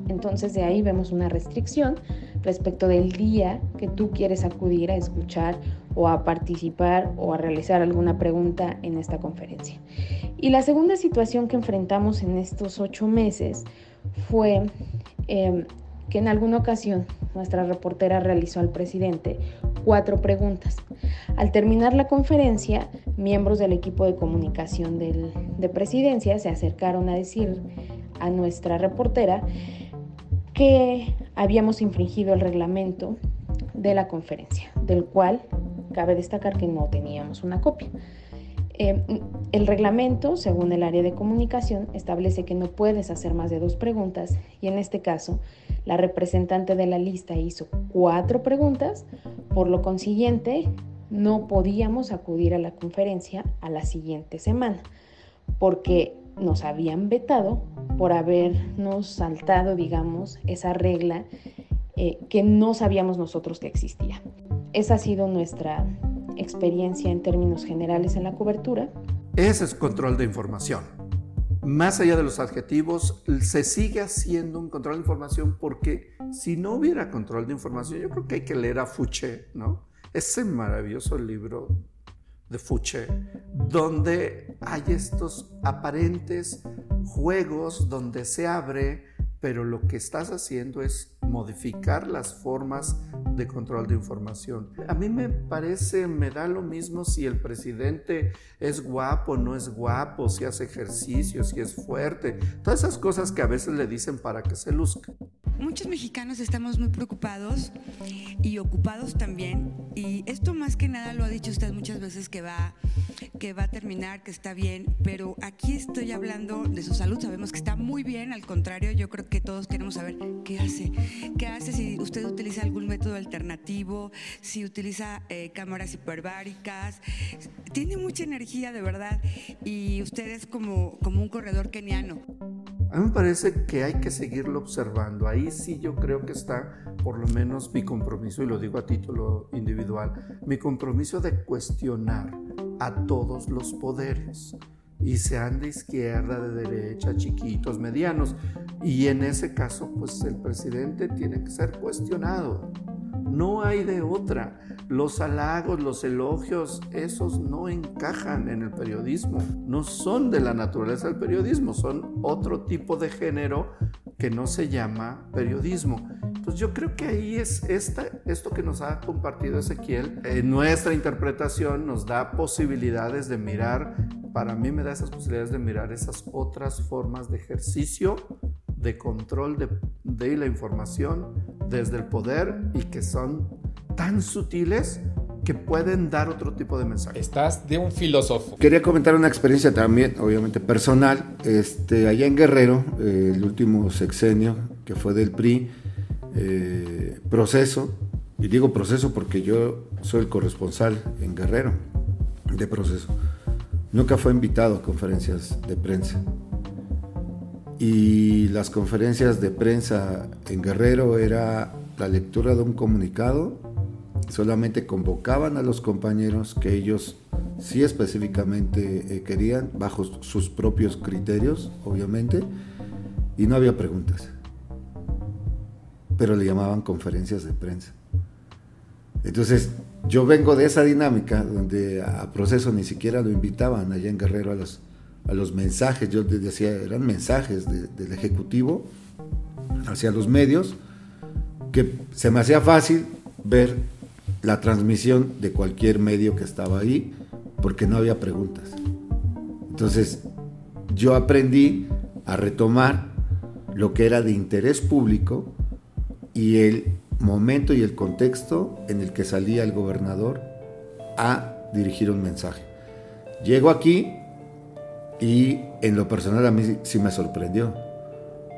Entonces de ahí vemos una restricción respecto del día que tú quieres acudir a escuchar o a participar o a realizar alguna pregunta en esta conferencia. Y la segunda situación que enfrentamos en estos ocho meses fue em, que en alguna ocasión nuestra reportera realizó al presidente cuatro preguntas. Al terminar la conferencia, miembros del equipo de comunicación de presidencia se acercaron a decir a nuestra reportera que habíamos infringido el reglamento de la conferencia, del cual cabe destacar que no teníamos una copia. Eh, el reglamento, según el área de comunicación, establece que no puedes hacer más de dos preguntas y en este caso la representante de la lista hizo cuatro preguntas, por lo consiguiente no podíamos acudir a la conferencia a la siguiente semana porque nos habían vetado por habernos saltado, digamos, esa regla eh, que no sabíamos nosotros que existía. Esa ha sido nuestra experiencia en términos generales en la cobertura. Ese es control de información. Más allá de los adjetivos, se sigue haciendo un control de información porque si no hubiera control de información, yo creo que hay que leer a Fouché, ¿no? Ese maravilloso libro de Fouché, donde hay estos aparentes juegos donde se abre, pero lo que estás haciendo es modificar las formas de control de información. A mí me parece, me da lo mismo si el presidente es guapo, no es guapo, si hace ejercicio, si es fuerte, todas esas cosas que a veces le dicen para que se luzca. muchos mexicanos estamos muy preocupados y ocupados también. Y esto más que nada lo ha dicho usted muchas veces que va, que va a terminar, que está bien. Pero aquí estoy hablando de su salud. Sabemos que está muy bien. Al contrario, yo creo que todos queremos saber qué hace. ¿Qué hace si usted utiliza algún método alternativo? Si utiliza eh, cámaras hiperbáricas. Tiene mucha energía, de verdad. Y usted es como, como un corredor keniano. A mí me parece que hay que seguirlo observando. Ahí sí yo creo que está por lo menos mi compromiso, y lo digo a título individual, mi compromiso de cuestionar a todos los poderes, y sean de izquierda, de derecha, chiquitos, medianos. Y en ese caso, pues el presidente tiene que ser cuestionado. No hay de otra. Los halagos, los elogios, esos no encajan en el periodismo. No son de la naturaleza del periodismo, son otro tipo de género que no se llama periodismo. Entonces yo creo que ahí es esta, esto que nos ha compartido Ezequiel, en nuestra interpretación nos da posibilidades de mirar, para mí me da esas posibilidades de mirar esas otras formas de ejercicio de control de, de la información desde el poder y que son tan sutiles que pueden dar otro tipo de mensaje. Estás de un filósofo. Quería comentar una experiencia también, obviamente personal. Este, allá en Guerrero, eh, el último sexenio que fue del PRI, eh, proceso, y digo proceso porque yo soy el corresponsal en Guerrero de proceso. Nunca fue invitado a conferencias de prensa y las conferencias de prensa en Guerrero era la lectura de un comunicado, solamente convocaban a los compañeros que ellos sí específicamente eh, querían, bajo sus propios criterios, obviamente, y no había preguntas, pero le llamaban conferencias de prensa. Entonces, yo vengo de esa dinámica donde a proceso ni siquiera lo invitaban allá en Guerrero a los a los mensajes, yo decía, eran mensajes del Ejecutivo hacia los medios, que se me hacía fácil ver la transmisión de cualquier medio que estaba ahí, porque no había preguntas. Entonces, yo aprendí a retomar lo que era de interés público y el momento y el contexto en el que salía el gobernador a dirigir un mensaje. Llego aquí y en lo personal a mí sí me sorprendió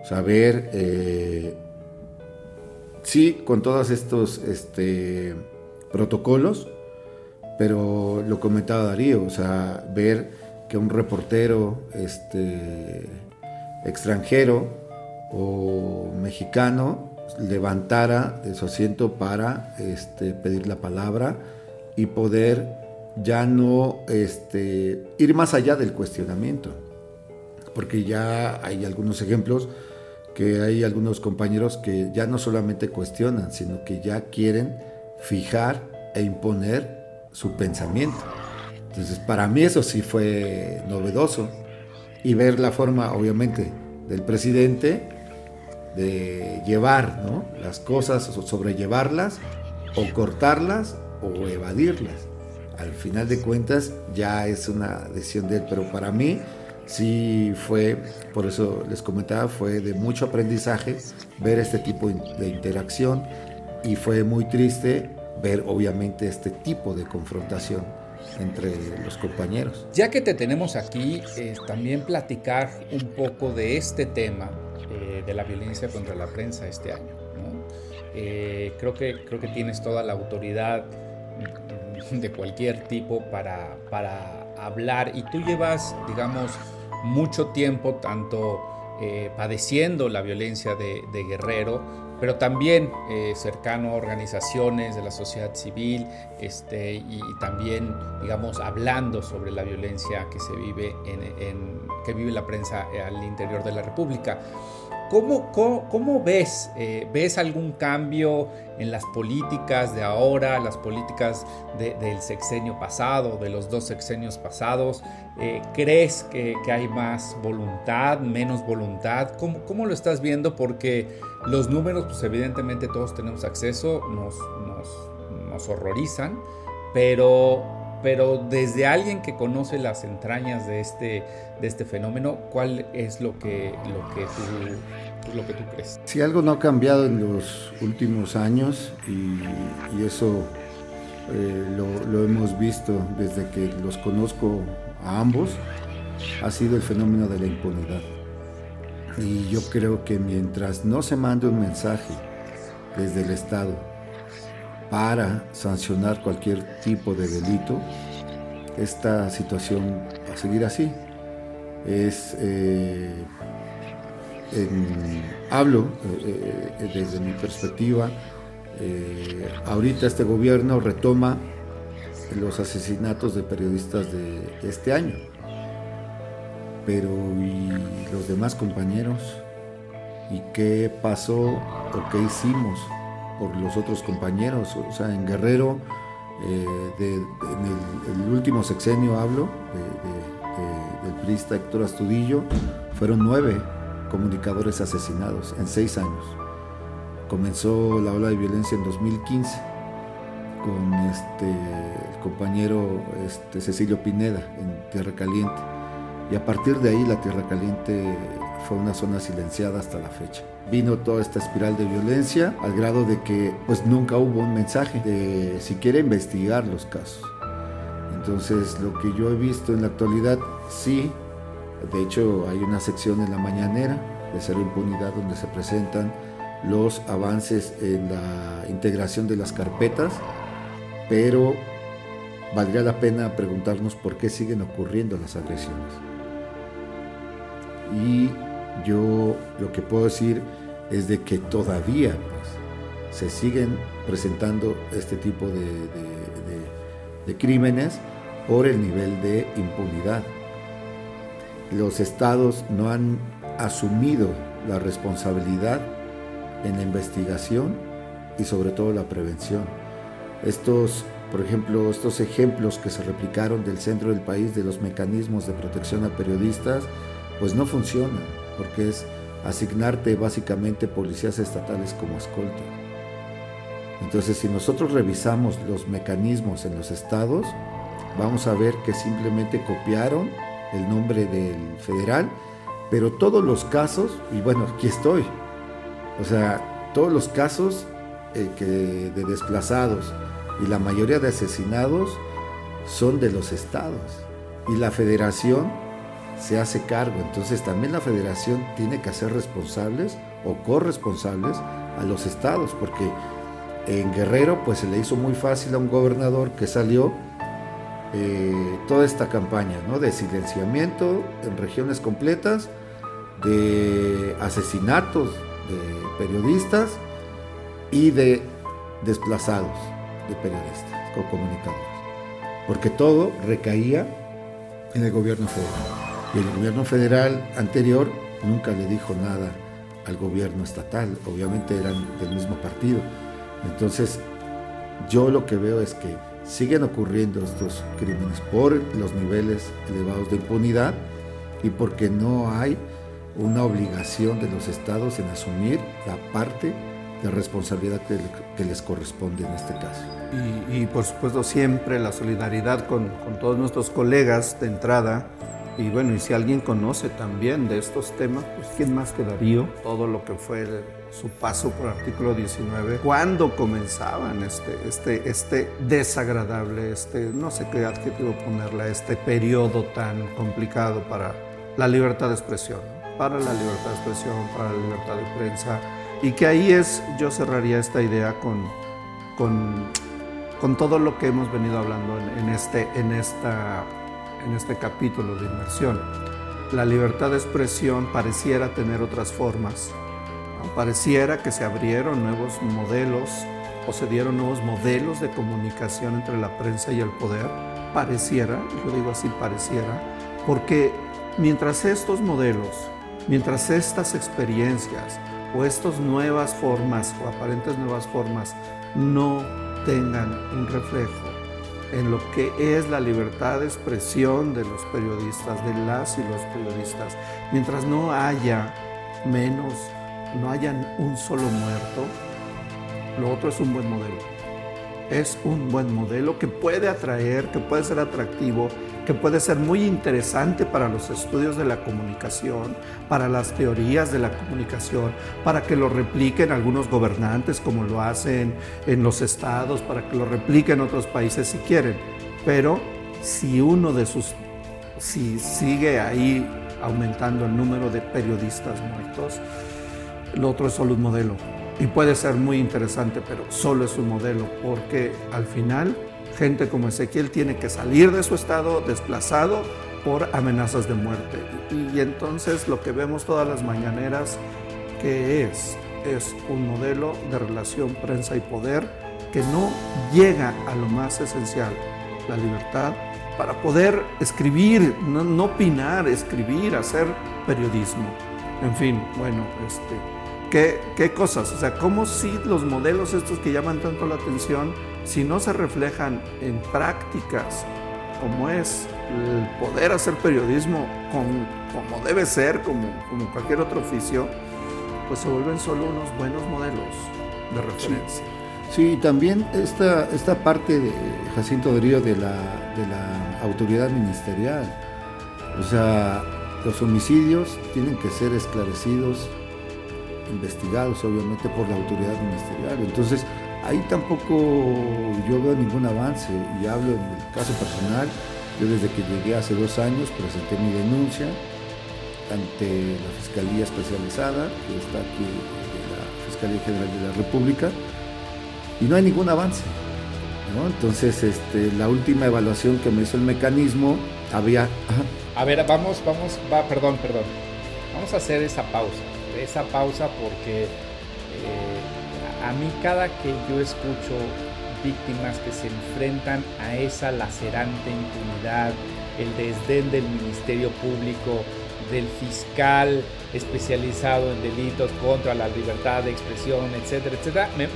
saber, eh, sí, con todos estos este, protocolos, pero lo comentaba Darío, o sea, ver que un reportero este, extranjero o mexicano levantara de su asiento para este, pedir la palabra y poder ya no este, ir más allá del cuestionamiento, porque ya hay algunos ejemplos que hay algunos compañeros que ya no solamente cuestionan, sino que ya quieren fijar e imponer su pensamiento. Entonces, para mí eso sí fue novedoso y ver la forma, obviamente, del presidente de llevar las cosas, sobrellevarlas, o cortarlas, o evadirlas al final de cuentas ya es una decisión de él, pero para mí sí fue, por eso les comentaba, fue de mucho aprendizaje ver este tipo de interacción y fue muy triste ver obviamente este tipo de confrontación entre los compañeros. Ya que te tenemos aquí, también platicar un poco de este tema eh, de la violencia contra la prensa este año. Eh, creo, que, creo que tienes toda la autoridad de cualquier tipo para, para hablar y tú llevas, digamos, mucho tiempo tanto eh, padeciendo la violencia de, Guerrero, pero también cercano a organizaciones de la sociedad civil este, y, también, digamos, hablando sobre la violencia que se vive en, que vive la prensa al interior de la República. ¿Cómo, cómo, ves? Eh, ¿Ves algún cambio en las políticas de ahora, las políticas del sexenio pasado, de los dos sexenios pasados? Eh, ¿Crees que, hay más voluntad, menos voluntad? ¿Cómo, ¿Cómo, lo estás viendo? Porque los números, pues evidentemente todos tenemos acceso, nos horrorizan, pero pero desde alguien que conoce las entrañas de este, de este fenómeno, ¿cuál es lo que, lo que tú lo que tú crees. Si algo no ha cambiado en los últimos años y, eso eh, lo, hemos visto desde que los conozco a ambos, ha sido el fenómeno de la impunidad. Y yo creo que mientras no se mande un mensaje desde el Estado para sancionar cualquier tipo de delito, esta situación va a seguir así. Es, eh, hablo eh, eh, desde mi perspectiva, ahorita este gobierno retoma los asesinatos de periodistas de este año pero ¿y los demás compañeros? ¿Y qué pasó o qué hicimos por los otros compañeros? O sea, en Guerrero, eh, en el, último sexenio hablo, del priista Héctor Astudillo, fueron nueve comunicadores asesinados en seis años. Comenzó la ola de violencia en 2015 con este, el compañero este, Cecilio Pineda en Tierra Caliente y a partir de ahí la Tierra Caliente fue una zona silenciada hasta la fecha. Vino toda esta espiral de violencia al grado de que pues nunca hubo un mensaje de siquiera investigar los casos. Entonces lo que yo he visto en la actualidad sí, de hecho hay una sección en la mañanera de Cero Impunidad donde se presentan los avances en la integración de las carpetas, pero valdría la pena preguntarnos por qué siguen ocurriendo las agresiones. Y yo lo que puedo decir es de que todavía pues, se siguen presentando este tipo de, crímenes por el nivel de impunidad. Los estados no han asumido la responsabilidad en la investigación y sobre todo la prevención. Estos, por ejemplo, estos ejemplos que se replicaron del centro del país de los mecanismos de protección a periodistas, pues no funciona, porque es asignarte básicamente policías estatales como escolta. Entonces, si nosotros revisamos los mecanismos en los estados, vamos a ver que simplemente copiaron el nombre del federal, pero todos los casos, y bueno, aquí estoy, o sea, todos los casos eh, que de desplazados y la mayoría de asesinados son de los estados. Y la federación se hace cargo. Entonces también la federación tiene que hacer responsables o corresponsables a los estados, porque en Guerrero pues se le hizo muy fácil a un gobernador que salió eh, toda esta campaña ¿no? de silenciamiento en regiones completas, de asesinatos de periodistas y de desplazados de periodistas o comunicadores, porque todo recaía en el gobierno federal. Y el gobierno federal anterior nunca le dijo nada al gobierno estatal, obviamente eran del mismo partido. Entonces, yo lo que veo es que siguen ocurriendo estos crímenes por los niveles elevados de impunidad y porque no hay una obligación de los estados en asumir la parte de responsabilidad que, les corresponde en este caso. Y, por supuesto siempre la solidaridad con, con todos nuestros colegas de entrada, y bueno, y si alguien conoce también de estos temas, pues quién más que Darío, todo lo que fue su paso por artículo 19, cuando comenzaban este, este, este desagradable, este, no sé qué adjetivo ponerle, este periodo tan complicado para la libertad de expresión, para la libertad de expresión, para la libertad de prensa, y que ahí es, yo cerraría esta idea con, con, con todo lo que hemos venido hablando en, en este, en esta en este capítulo de inmersión. La libertad de expresión pareciera tener otras formas. Pareciera que se abrieron nuevos modelos o se dieron nuevos modelos de comunicación entre la prensa y el poder. Pareciera, yo digo así, pareciera, porque mientras estos modelos, mientras estas experiencias o estas nuevas formas o aparentes nuevas formas no tengan un reflejo en lo que es la libertad de expresión de los periodistas, de las y los periodistas. Mientras no haya menos, no haya un solo muerto, lo otro es un buen modelo. Es un buen modelo que puede atraer, que puede ser atractivo que puede ser muy interesante para los estudios de la comunicación, para las teorías de la comunicación, para que lo repliquen algunos gobernantes como lo hacen en los estados, para que lo repliquen otros países si quieren. Pero si uno de sus, si sigue ahí aumentando el número de periodistas muertos, lo otro es solo un modelo. Y puede ser muy interesante, pero solo es un modelo, porque al final gente como Ezequiel tiene que salir de su estado desplazado por amenazas de muerte. Y, entonces lo que vemos todas las mañaneras, que es? Es un modelo de relación prensa y poder que no llega a lo más esencial, la libertad, para poder escribir, no, no opinar, escribir, hacer periodismo. En fin, bueno, este, ¿qué, ¿qué cosas? O sea, ¿cómo si los modelos estos que llaman tanto la atención si no se reflejan en prácticas como es el poder hacer periodismo como debe ser, como, como cualquier otro oficio, pues se vuelven solo unos buenos modelos de referencia. Sí, también esta, esta parte de Jacinto Drío de la, de la autoridad ministerial. O sea, los homicidios tienen que ser esclarecidos, investigados obviamente por la autoridad ministerial. Entonces, Ahí tampoco yo veo ningún avance y hablo en el caso personal. Yo desde que llegué hace dos años presenté mi denuncia ante la Fiscalía Especializada, que está aquí de la Fiscalía General de la República, y no hay ningún avance. Entonces, este, la última evaluación que me hizo el mecanismo había... A ver, vamos, vamos, va, perdón, perdón. Vamos a hacer esa pausa. Esa pausa porque... Eh, a mí cada que yo escucho víctimas que se enfrentan a esa lacerante impunidad, el desdén del Ministerio Público, del fiscal especializado en delitos contra la libertad de expresión, etcétera, etcétera, me,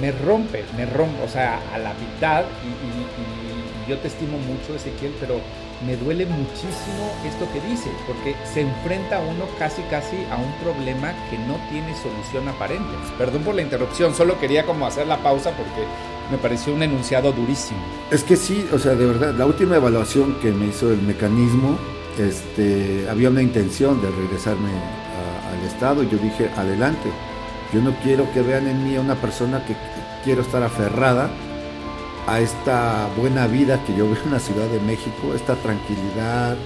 me, rompe, me rompe, o sea, a la mitad, y, y yo te estimo mucho, Ezequiel, pero me duele muchísimo esto que dice, porque se enfrenta uno casi casi a un problema que no tiene solución aparente. Perdón por la interrupción, solo quería como hacer la pausa porque me pareció un enunciado durísimo. Es que sí, o sea, de verdad, la última evaluación que me hizo el mecanismo, este, había una intención de regresarme al Estado y yo dije, adelante, yo no quiero que vean en mí a una persona que quiero estar aferrada a esta buena vida que yo veo en la Ciudad de México, esta tranquilidad,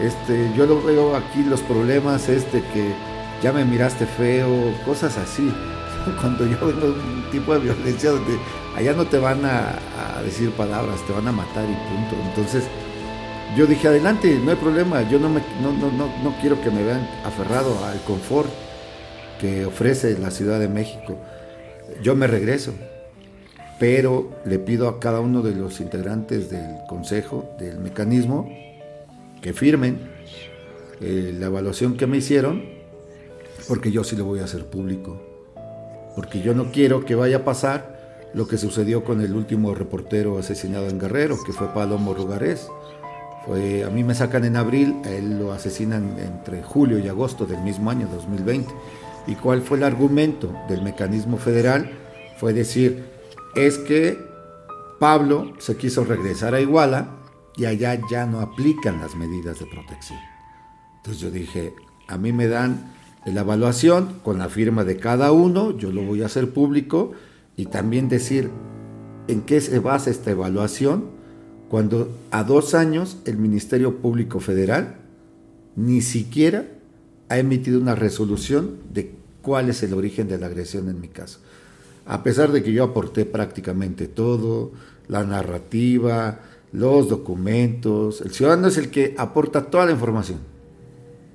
este, yo lo veo aquí los problemas, este que ya me miraste feo, cosas así. Cuando yo veo un tipo de violencia donde allá no te van a, decir palabras, te van a matar y punto. Entonces, yo dije, adelante, no hay problema, yo no, me, no, no, no, no quiero que me vean aferrado al confort que ofrece la Ciudad de México. Yo me regreso pero le pido a cada uno de los integrantes del consejo, del mecanismo, que firmen eh, la evaluación que me hicieron, porque yo sí lo voy a hacer público, porque yo no quiero que vaya a pasar lo que sucedió con el último reportero asesinado en Guerrero, que fue Palomo Rugarés. Fue, a mí me sacan en abril, a él lo asesinan entre julio y agosto del mismo año, 2020. ¿Y cuál fue el argumento del mecanismo federal? Fue decir, es que Pablo se quiso regresar a Iguala y allá ya no aplican las medidas de protección. Entonces yo dije, a mí me dan la evaluación con la firma de cada uno, yo lo voy a hacer público y también decir en qué se basa esta evaluación cuando a dos años el Ministerio Público Federal ni siquiera ha emitido una resolución de cuál es el origen de la agresión en mi caso a pesar de que yo aporté prácticamente todo, la narrativa, los documentos, el ciudadano es el que aporta toda la información.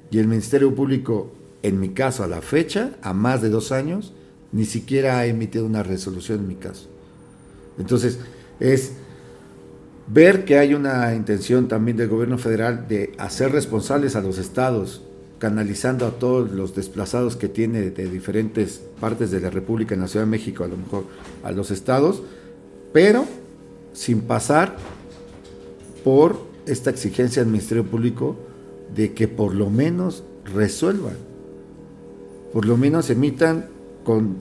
Y el Ministerio Público, en mi caso, a la fecha, a más de dos años, ni siquiera ha emitido una resolución en mi caso. Entonces, es ver que hay una intención también del gobierno federal de hacer responsables a los estados canalizando a todos los desplazados que tiene de diferentes partes de la República en la Ciudad de México, a lo mejor a los estados, pero sin pasar por esta exigencia del Ministerio Público de que por lo menos resuelvan, por lo menos emitan, con,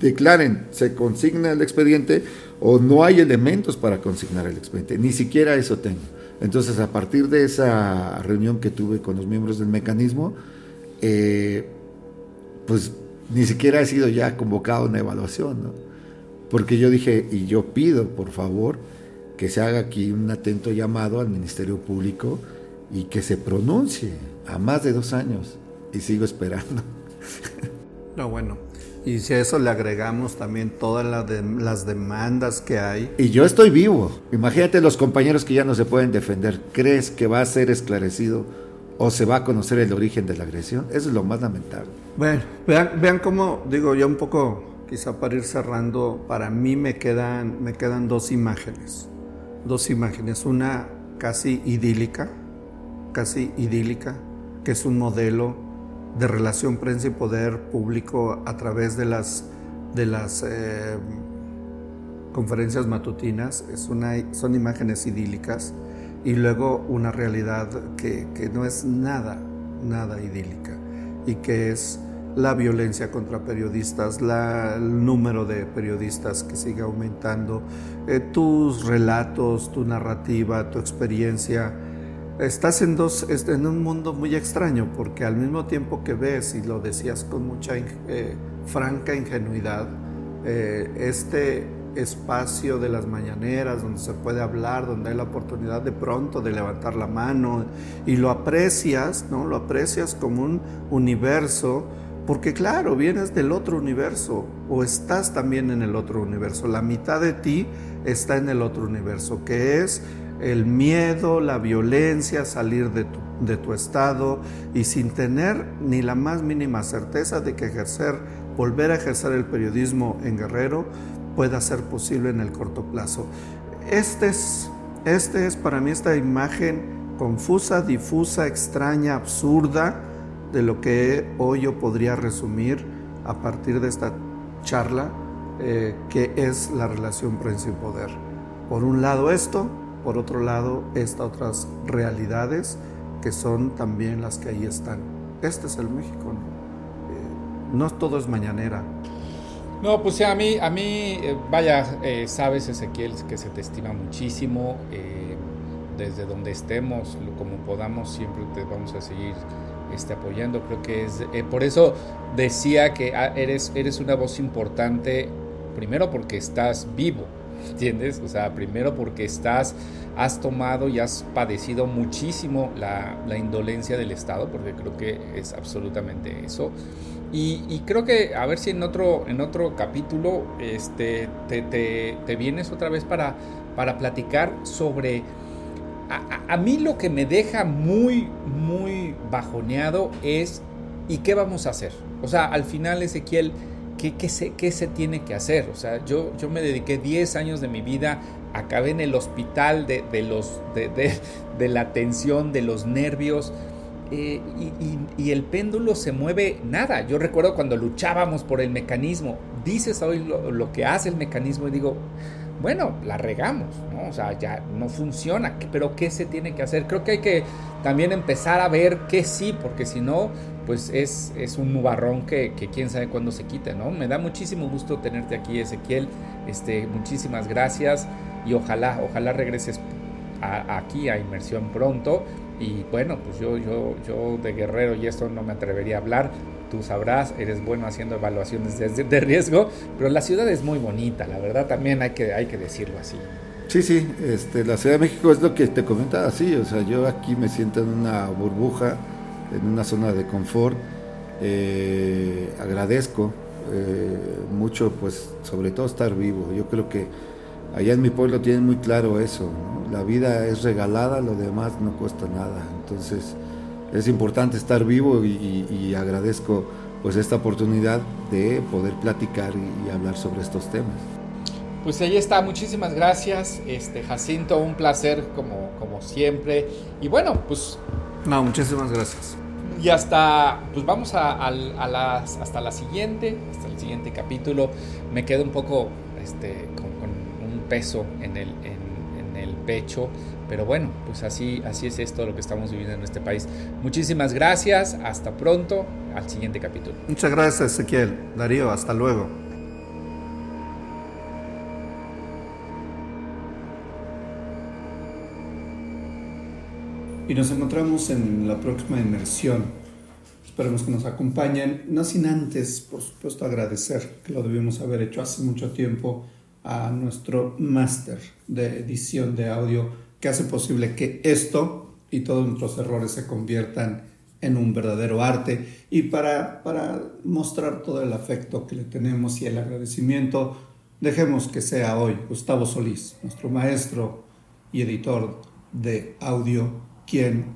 declaren, se consigna el expediente o no hay elementos para consignar el expediente, ni siquiera eso tengo. Entonces, a partir de esa reunión que tuve con los miembros del mecanismo, eh, pues ni siquiera he sido ya convocado una evaluación, ¿no? Porque yo dije, y yo pido, por favor, que se haga aquí un atento llamado al Ministerio Público y que se pronuncie a más de dos años. Y sigo esperando. No, bueno. Y si a eso le agregamos también todas las demandas que hay. Y yo estoy vivo. Imagínate los compañeros que ya no se pueden defender. ¿Crees que va a ser esclarecido o se va a conocer el origen de la agresión? Eso es lo más lamentable. Bueno, vean, vean cómo, digo, ya un poco, quizá para ir cerrando, para mí me quedan, me quedan dos imágenes. Dos imágenes. Una casi idílica, casi idílica, que es un modelo de relación prensa y poder público a través de las, de las eh, conferencias matutinas. Es una, son imágenes idílicas y luego una realidad que, que no es nada, nada idílica y que es la violencia contra periodistas, el número de periodistas que sigue aumentando, eh, tus relatos, tu narrativa, tu experiencia. Estás en, dos, en un mundo muy extraño porque al mismo tiempo que ves, y lo decías con mucha eh, franca ingenuidad, eh, este espacio de las mañaneras donde se puede hablar, donde hay la oportunidad de pronto de levantar la mano y lo aprecias, ¿no? Lo aprecias como un universo porque claro, vienes del otro universo o estás también en el otro universo. La mitad de ti está en el otro universo, que es el miedo, la violencia, salir de tu, de tu estado y sin tener ni la más mínima certeza de que ejercer, volver a ejercer el periodismo en Guerrero pueda ser posible en el corto plazo. Este es, este es para mí esta imagen confusa, difusa, extraña, absurda, de lo que hoy yo podría resumir a partir de esta charla, eh, que es la relación prensa y poder. Por un lado esto, por otro lado estas otras realidades que son también las que ahí están. Este es el México, ¿no? Eh, todo es mañanera. No, pues a mí, a mí, eh, vaya, sabes Ezequiel que se te estima muchísimo, desde donde estemos, como podamos, siempre te vamos a seguir este, apoyando. Creo que es, eh, por eso decía que ah, eres, eres una voz importante, primero porque estás vivo, ¿entiendes? O sea, primero porque estás, has tomado y has padecido muchísimo la, la indolencia del Estado, porque creo que es absolutamente eso. Y, creo que a ver si en otro, en otro capítulo este, te, te, te vienes otra vez para, para platicar sobre a, mí lo que me deja muy, muy bajoneado es, ¿y qué vamos a hacer? O sea, al final, Ezequiel, ¿qué, se, tiene que hacer? O sea, yo, me dediqué 10 años de mi vida, acabé en el hospital de, la tensión, de los nervios. Eh, y, y, el péndulo se mueve nada. Yo recuerdo cuando luchábamos por el mecanismo, dices hoy lo, lo que hace el mecanismo y digo, bueno, la regamos, ¿no? O sea, ya no funciona, pero ¿qué se tiene que hacer? Creo que hay que también empezar a ver qué sí, porque si no, pues es, es un nubarrón que, que, quién sabe cuándo se quite, ¿no? Me da muchísimo gusto tenerte aquí, Ezequiel. Este, muchísimas gracias y ojalá, ojalá regreses aquí a Inmersión pronto. Y bueno, pues yo, yo, yo de guerrero y esto no me atrevería a hablar, tú sabrás, eres bueno haciendo evaluaciones de, de, riesgo, pero la ciudad es muy bonita, la verdad también hay que, hay que decirlo así. Sí, sí, este, la Ciudad de México es lo que te comentaba, sí, o sea, yo aquí me siento en una burbuja, en una zona de confort, eh, agradezco eh, mucho, pues, sobre todo estar vivo, yo creo que allá en mi pueblo tienen muy claro eso, la vida es regalada, lo demás no cuesta nada, entonces es importante estar vivo y, agradezco pues esta oportunidad de poder platicar y, hablar sobre estos temas. Pues ahí está, muchísimas gracias, este Jacinto, un placer como, como siempre. Y bueno, pues... No, muchísimas gracias. Y hasta, pues vamos a, las, hasta la siguiente, hasta el siguiente capítulo. Me quedo un poco este, con, un peso en el, en el pecho pero bueno, pues así, así es esto lo que estamos viviendo en este país. Muchísimas gracias, hasta pronto, al siguiente capítulo. Muchas gracias Ezequiel, Darío, hasta luego. Y nos encontramos en la próxima inmersión. Esperemos que nos acompañen, no sin antes, por supuesto, agradecer, que lo debimos haber hecho hace mucho tiempo, a nuestro máster de edición de audio que hace posible que esto y todos nuestros errores se conviertan en un verdadero arte y para, para mostrar todo el afecto que le tenemos y el agradecimiento, dejemos que sea hoy Gustavo Solís, nuestro maestro y editor de audio, quien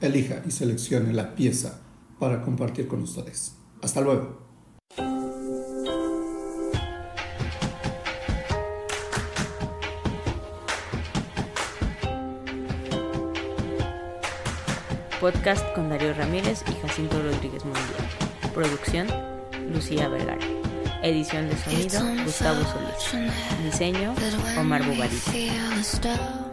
elija y seleccione la pieza para compartir con ustedes. Hasta luego. Podcast con Darío Ramírez y Jacinto Rodríguez Mundial. Producción, Lucía Vergara. Edición de sonido, Gustavo Solís. Diseño, Omar Bubarita.